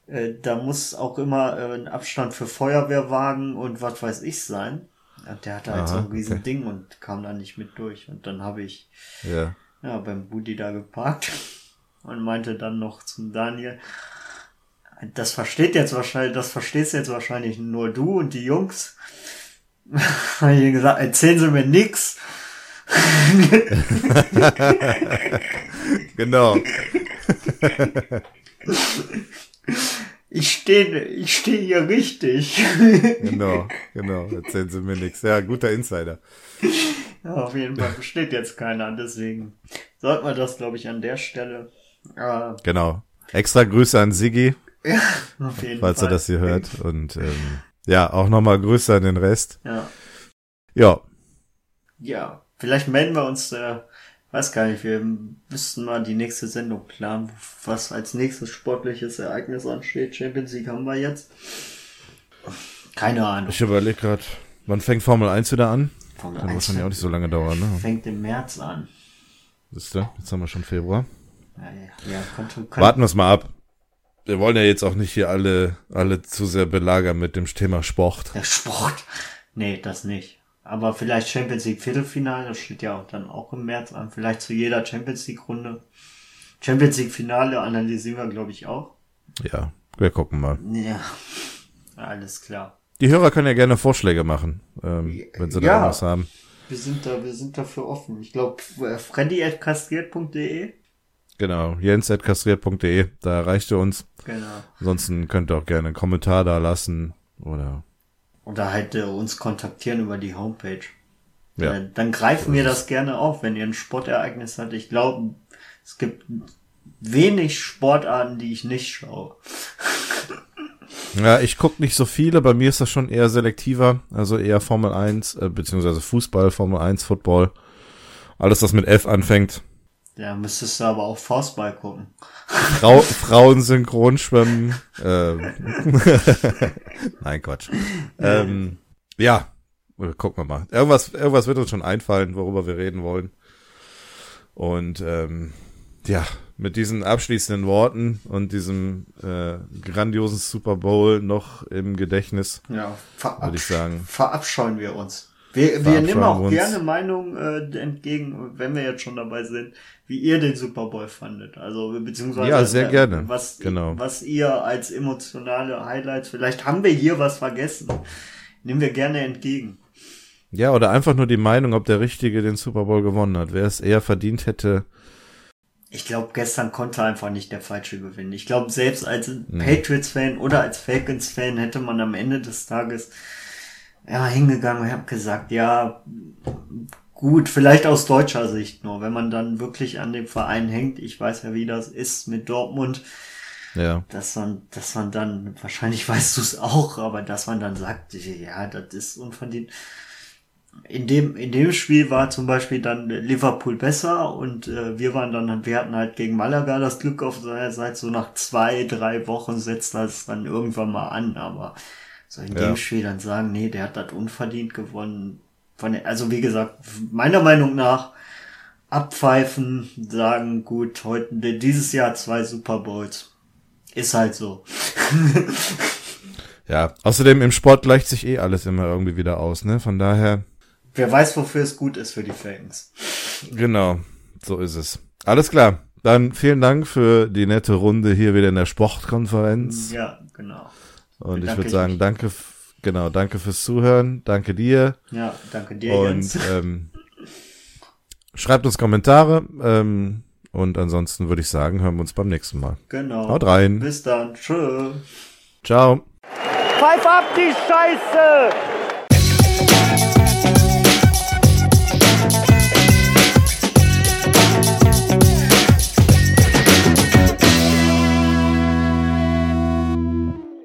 äh, da muss auch immer äh, ein Abstand für Feuerwehrwagen und was weiß ich sein. Und der hatte halt Aha, so ein riesen okay. Ding und kam da nicht mit durch. Und dann habe ich ja. ja beim Budi da geparkt und meinte dann noch zum Daniel, das versteht jetzt wahrscheinlich, das verstehst jetzt wahrscheinlich nur du und die Jungs. Habe ich gesagt, erzählen Sie mir nix. genau. Ich stehe ich steh hier richtig. genau, genau. Erzählen Sie mir nichts. Ja, guter Insider. Ja, auf jeden Fall versteht jetzt keiner. Deswegen sollte man das, glaube ich, an der Stelle äh, genau. Extra Grüße an Siggi. Ja, auf jeden falls Fall. er das hier hört. Und ähm, ja, auch nochmal Grüße an den Rest. Ja. Ja. Ja, vielleicht melden wir uns, äh, weiß gar nicht, wir müssten mal die nächste Sendung planen, was als nächstes sportliches Ereignis ansteht. Champions League haben wir jetzt. Keine Ahnung. Ich überlege gerade, wann fängt Formel 1 wieder an? Formel Kann wahrscheinlich auch nicht so lange dauern, ne? Fängt im März an. Siehst du, jetzt haben wir schon Februar. Ja, ja, konnte, konnte. Warten wir es mal ab. Wir wollen ja jetzt auch nicht hier alle, alle zu sehr belagern mit dem Thema Sport. Der Sport. Nee, das nicht. Aber vielleicht Champions League Viertelfinale, das steht ja auch dann auch im März an. Vielleicht zu jeder Champions League Runde. Champions League Finale analysieren wir, glaube ich, auch. Ja, wir gucken mal. Ja, alles klar. Die Hörer können ja gerne Vorschläge machen, ähm, wenn sie ja, da was haben. Wir sind da, wir sind dafür offen. Ich glaube, freddy.kastriert.de Genau, jens.kastriert.de, da erreicht ihr uns. Genau. Ansonsten könnt ihr auch gerne einen Kommentar da lassen oder. Oder halt äh, uns kontaktieren über die Homepage. Ja. Äh, dann greifen wir das gerne auf, wenn ihr ein Sportereignis habt. Ich glaube, es gibt wenig Sportarten, die ich nicht schaue. Ja, ich guck nicht so viele, bei mir ist das schon eher selektiver, also eher Formel 1, äh, beziehungsweise Fußball, Formel 1, Football. Alles, was mit F anfängt, ja, müsstest du aber auch Faustball gucken. Frau, Frauen synchron schwimmen. Ähm. Nein, Quatsch. Ähm, ja, gucken wir mal. Irgendwas, irgendwas wird uns schon einfallen, worüber wir reden wollen. Und ähm, ja, mit diesen abschließenden Worten und diesem äh, grandiosen Super Bowl noch im Gedächtnis, ja, würde ich sagen. Verabscheuen wir uns. Wir, wir nehmen auch gerne Meinung äh, entgegen, wenn wir jetzt schon dabei sind, wie ihr den Super Bowl fandet. Also beziehungsweise ja, sehr äh, gerne. Was, genau. was ihr als emotionale Highlights, vielleicht haben wir hier was vergessen. Nehmen wir gerne entgegen. Ja, oder einfach nur die Meinung, ob der Richtige den Super Bowl gewonnen hat. Wer es eher verdient hätte. Ich glaube, gestern konnte einfach nicht der Falsche gewinnen. Ich glaube, selbst als. Patriots-Fan oder als Falcons-Fan hätte man am Ende des Tages ja, hingegangen und habe gesagt, ja, gut, vielleicht aus deutscher Sicht nur, wenn man dann wirklich an dem Verein hängt. Ich weiß ja, wie das ist mit Dortmund. Ja. Dass man, dass man dann, wahrscheinlich weißt du es auch, aber dass man dann sagt, ja, das ist unverdient. In dem, in dem Spiel war zum Beispiel dann Liverpool besser und äh, wir waren dann, wir hatten halt gegen Malaga das Glück auf seiner Seite, so nach zwei, drei Wochen setzt das dann irgendwann mal an, aber so in ja. dem Spiel dann sagen, nee, der hat das unverdient gewonnen. Von, also wie gesagt, meiner Meinung nach abpfeifen, sagen, gut, heute, dieses Jahr zwei Super Bowls. Ist halt so. ja, außerdem im Sport gleicht sich eh alles immer irgendwie wieder aus, ne? Von daher. Wer weiß, wofür es gut ist für die Falcons. Genau, so ist es. Alles klar. Dann vielen Dank für die nette Runde hier wieder in der Sportkonferenz. Ja, genau. Und ich würde sagen, danke, genau, danke fürs Zuhören, danke dir. Ja, danke dir. Und ähm, schreibt uns Kommentare. Ähm, und ansonsten würde ich sagen, hören wir uns beim nächsten Mal. Genau. Haut rein. Bis dann. Tschö. Ciao. Pfeif ab die Scheiße!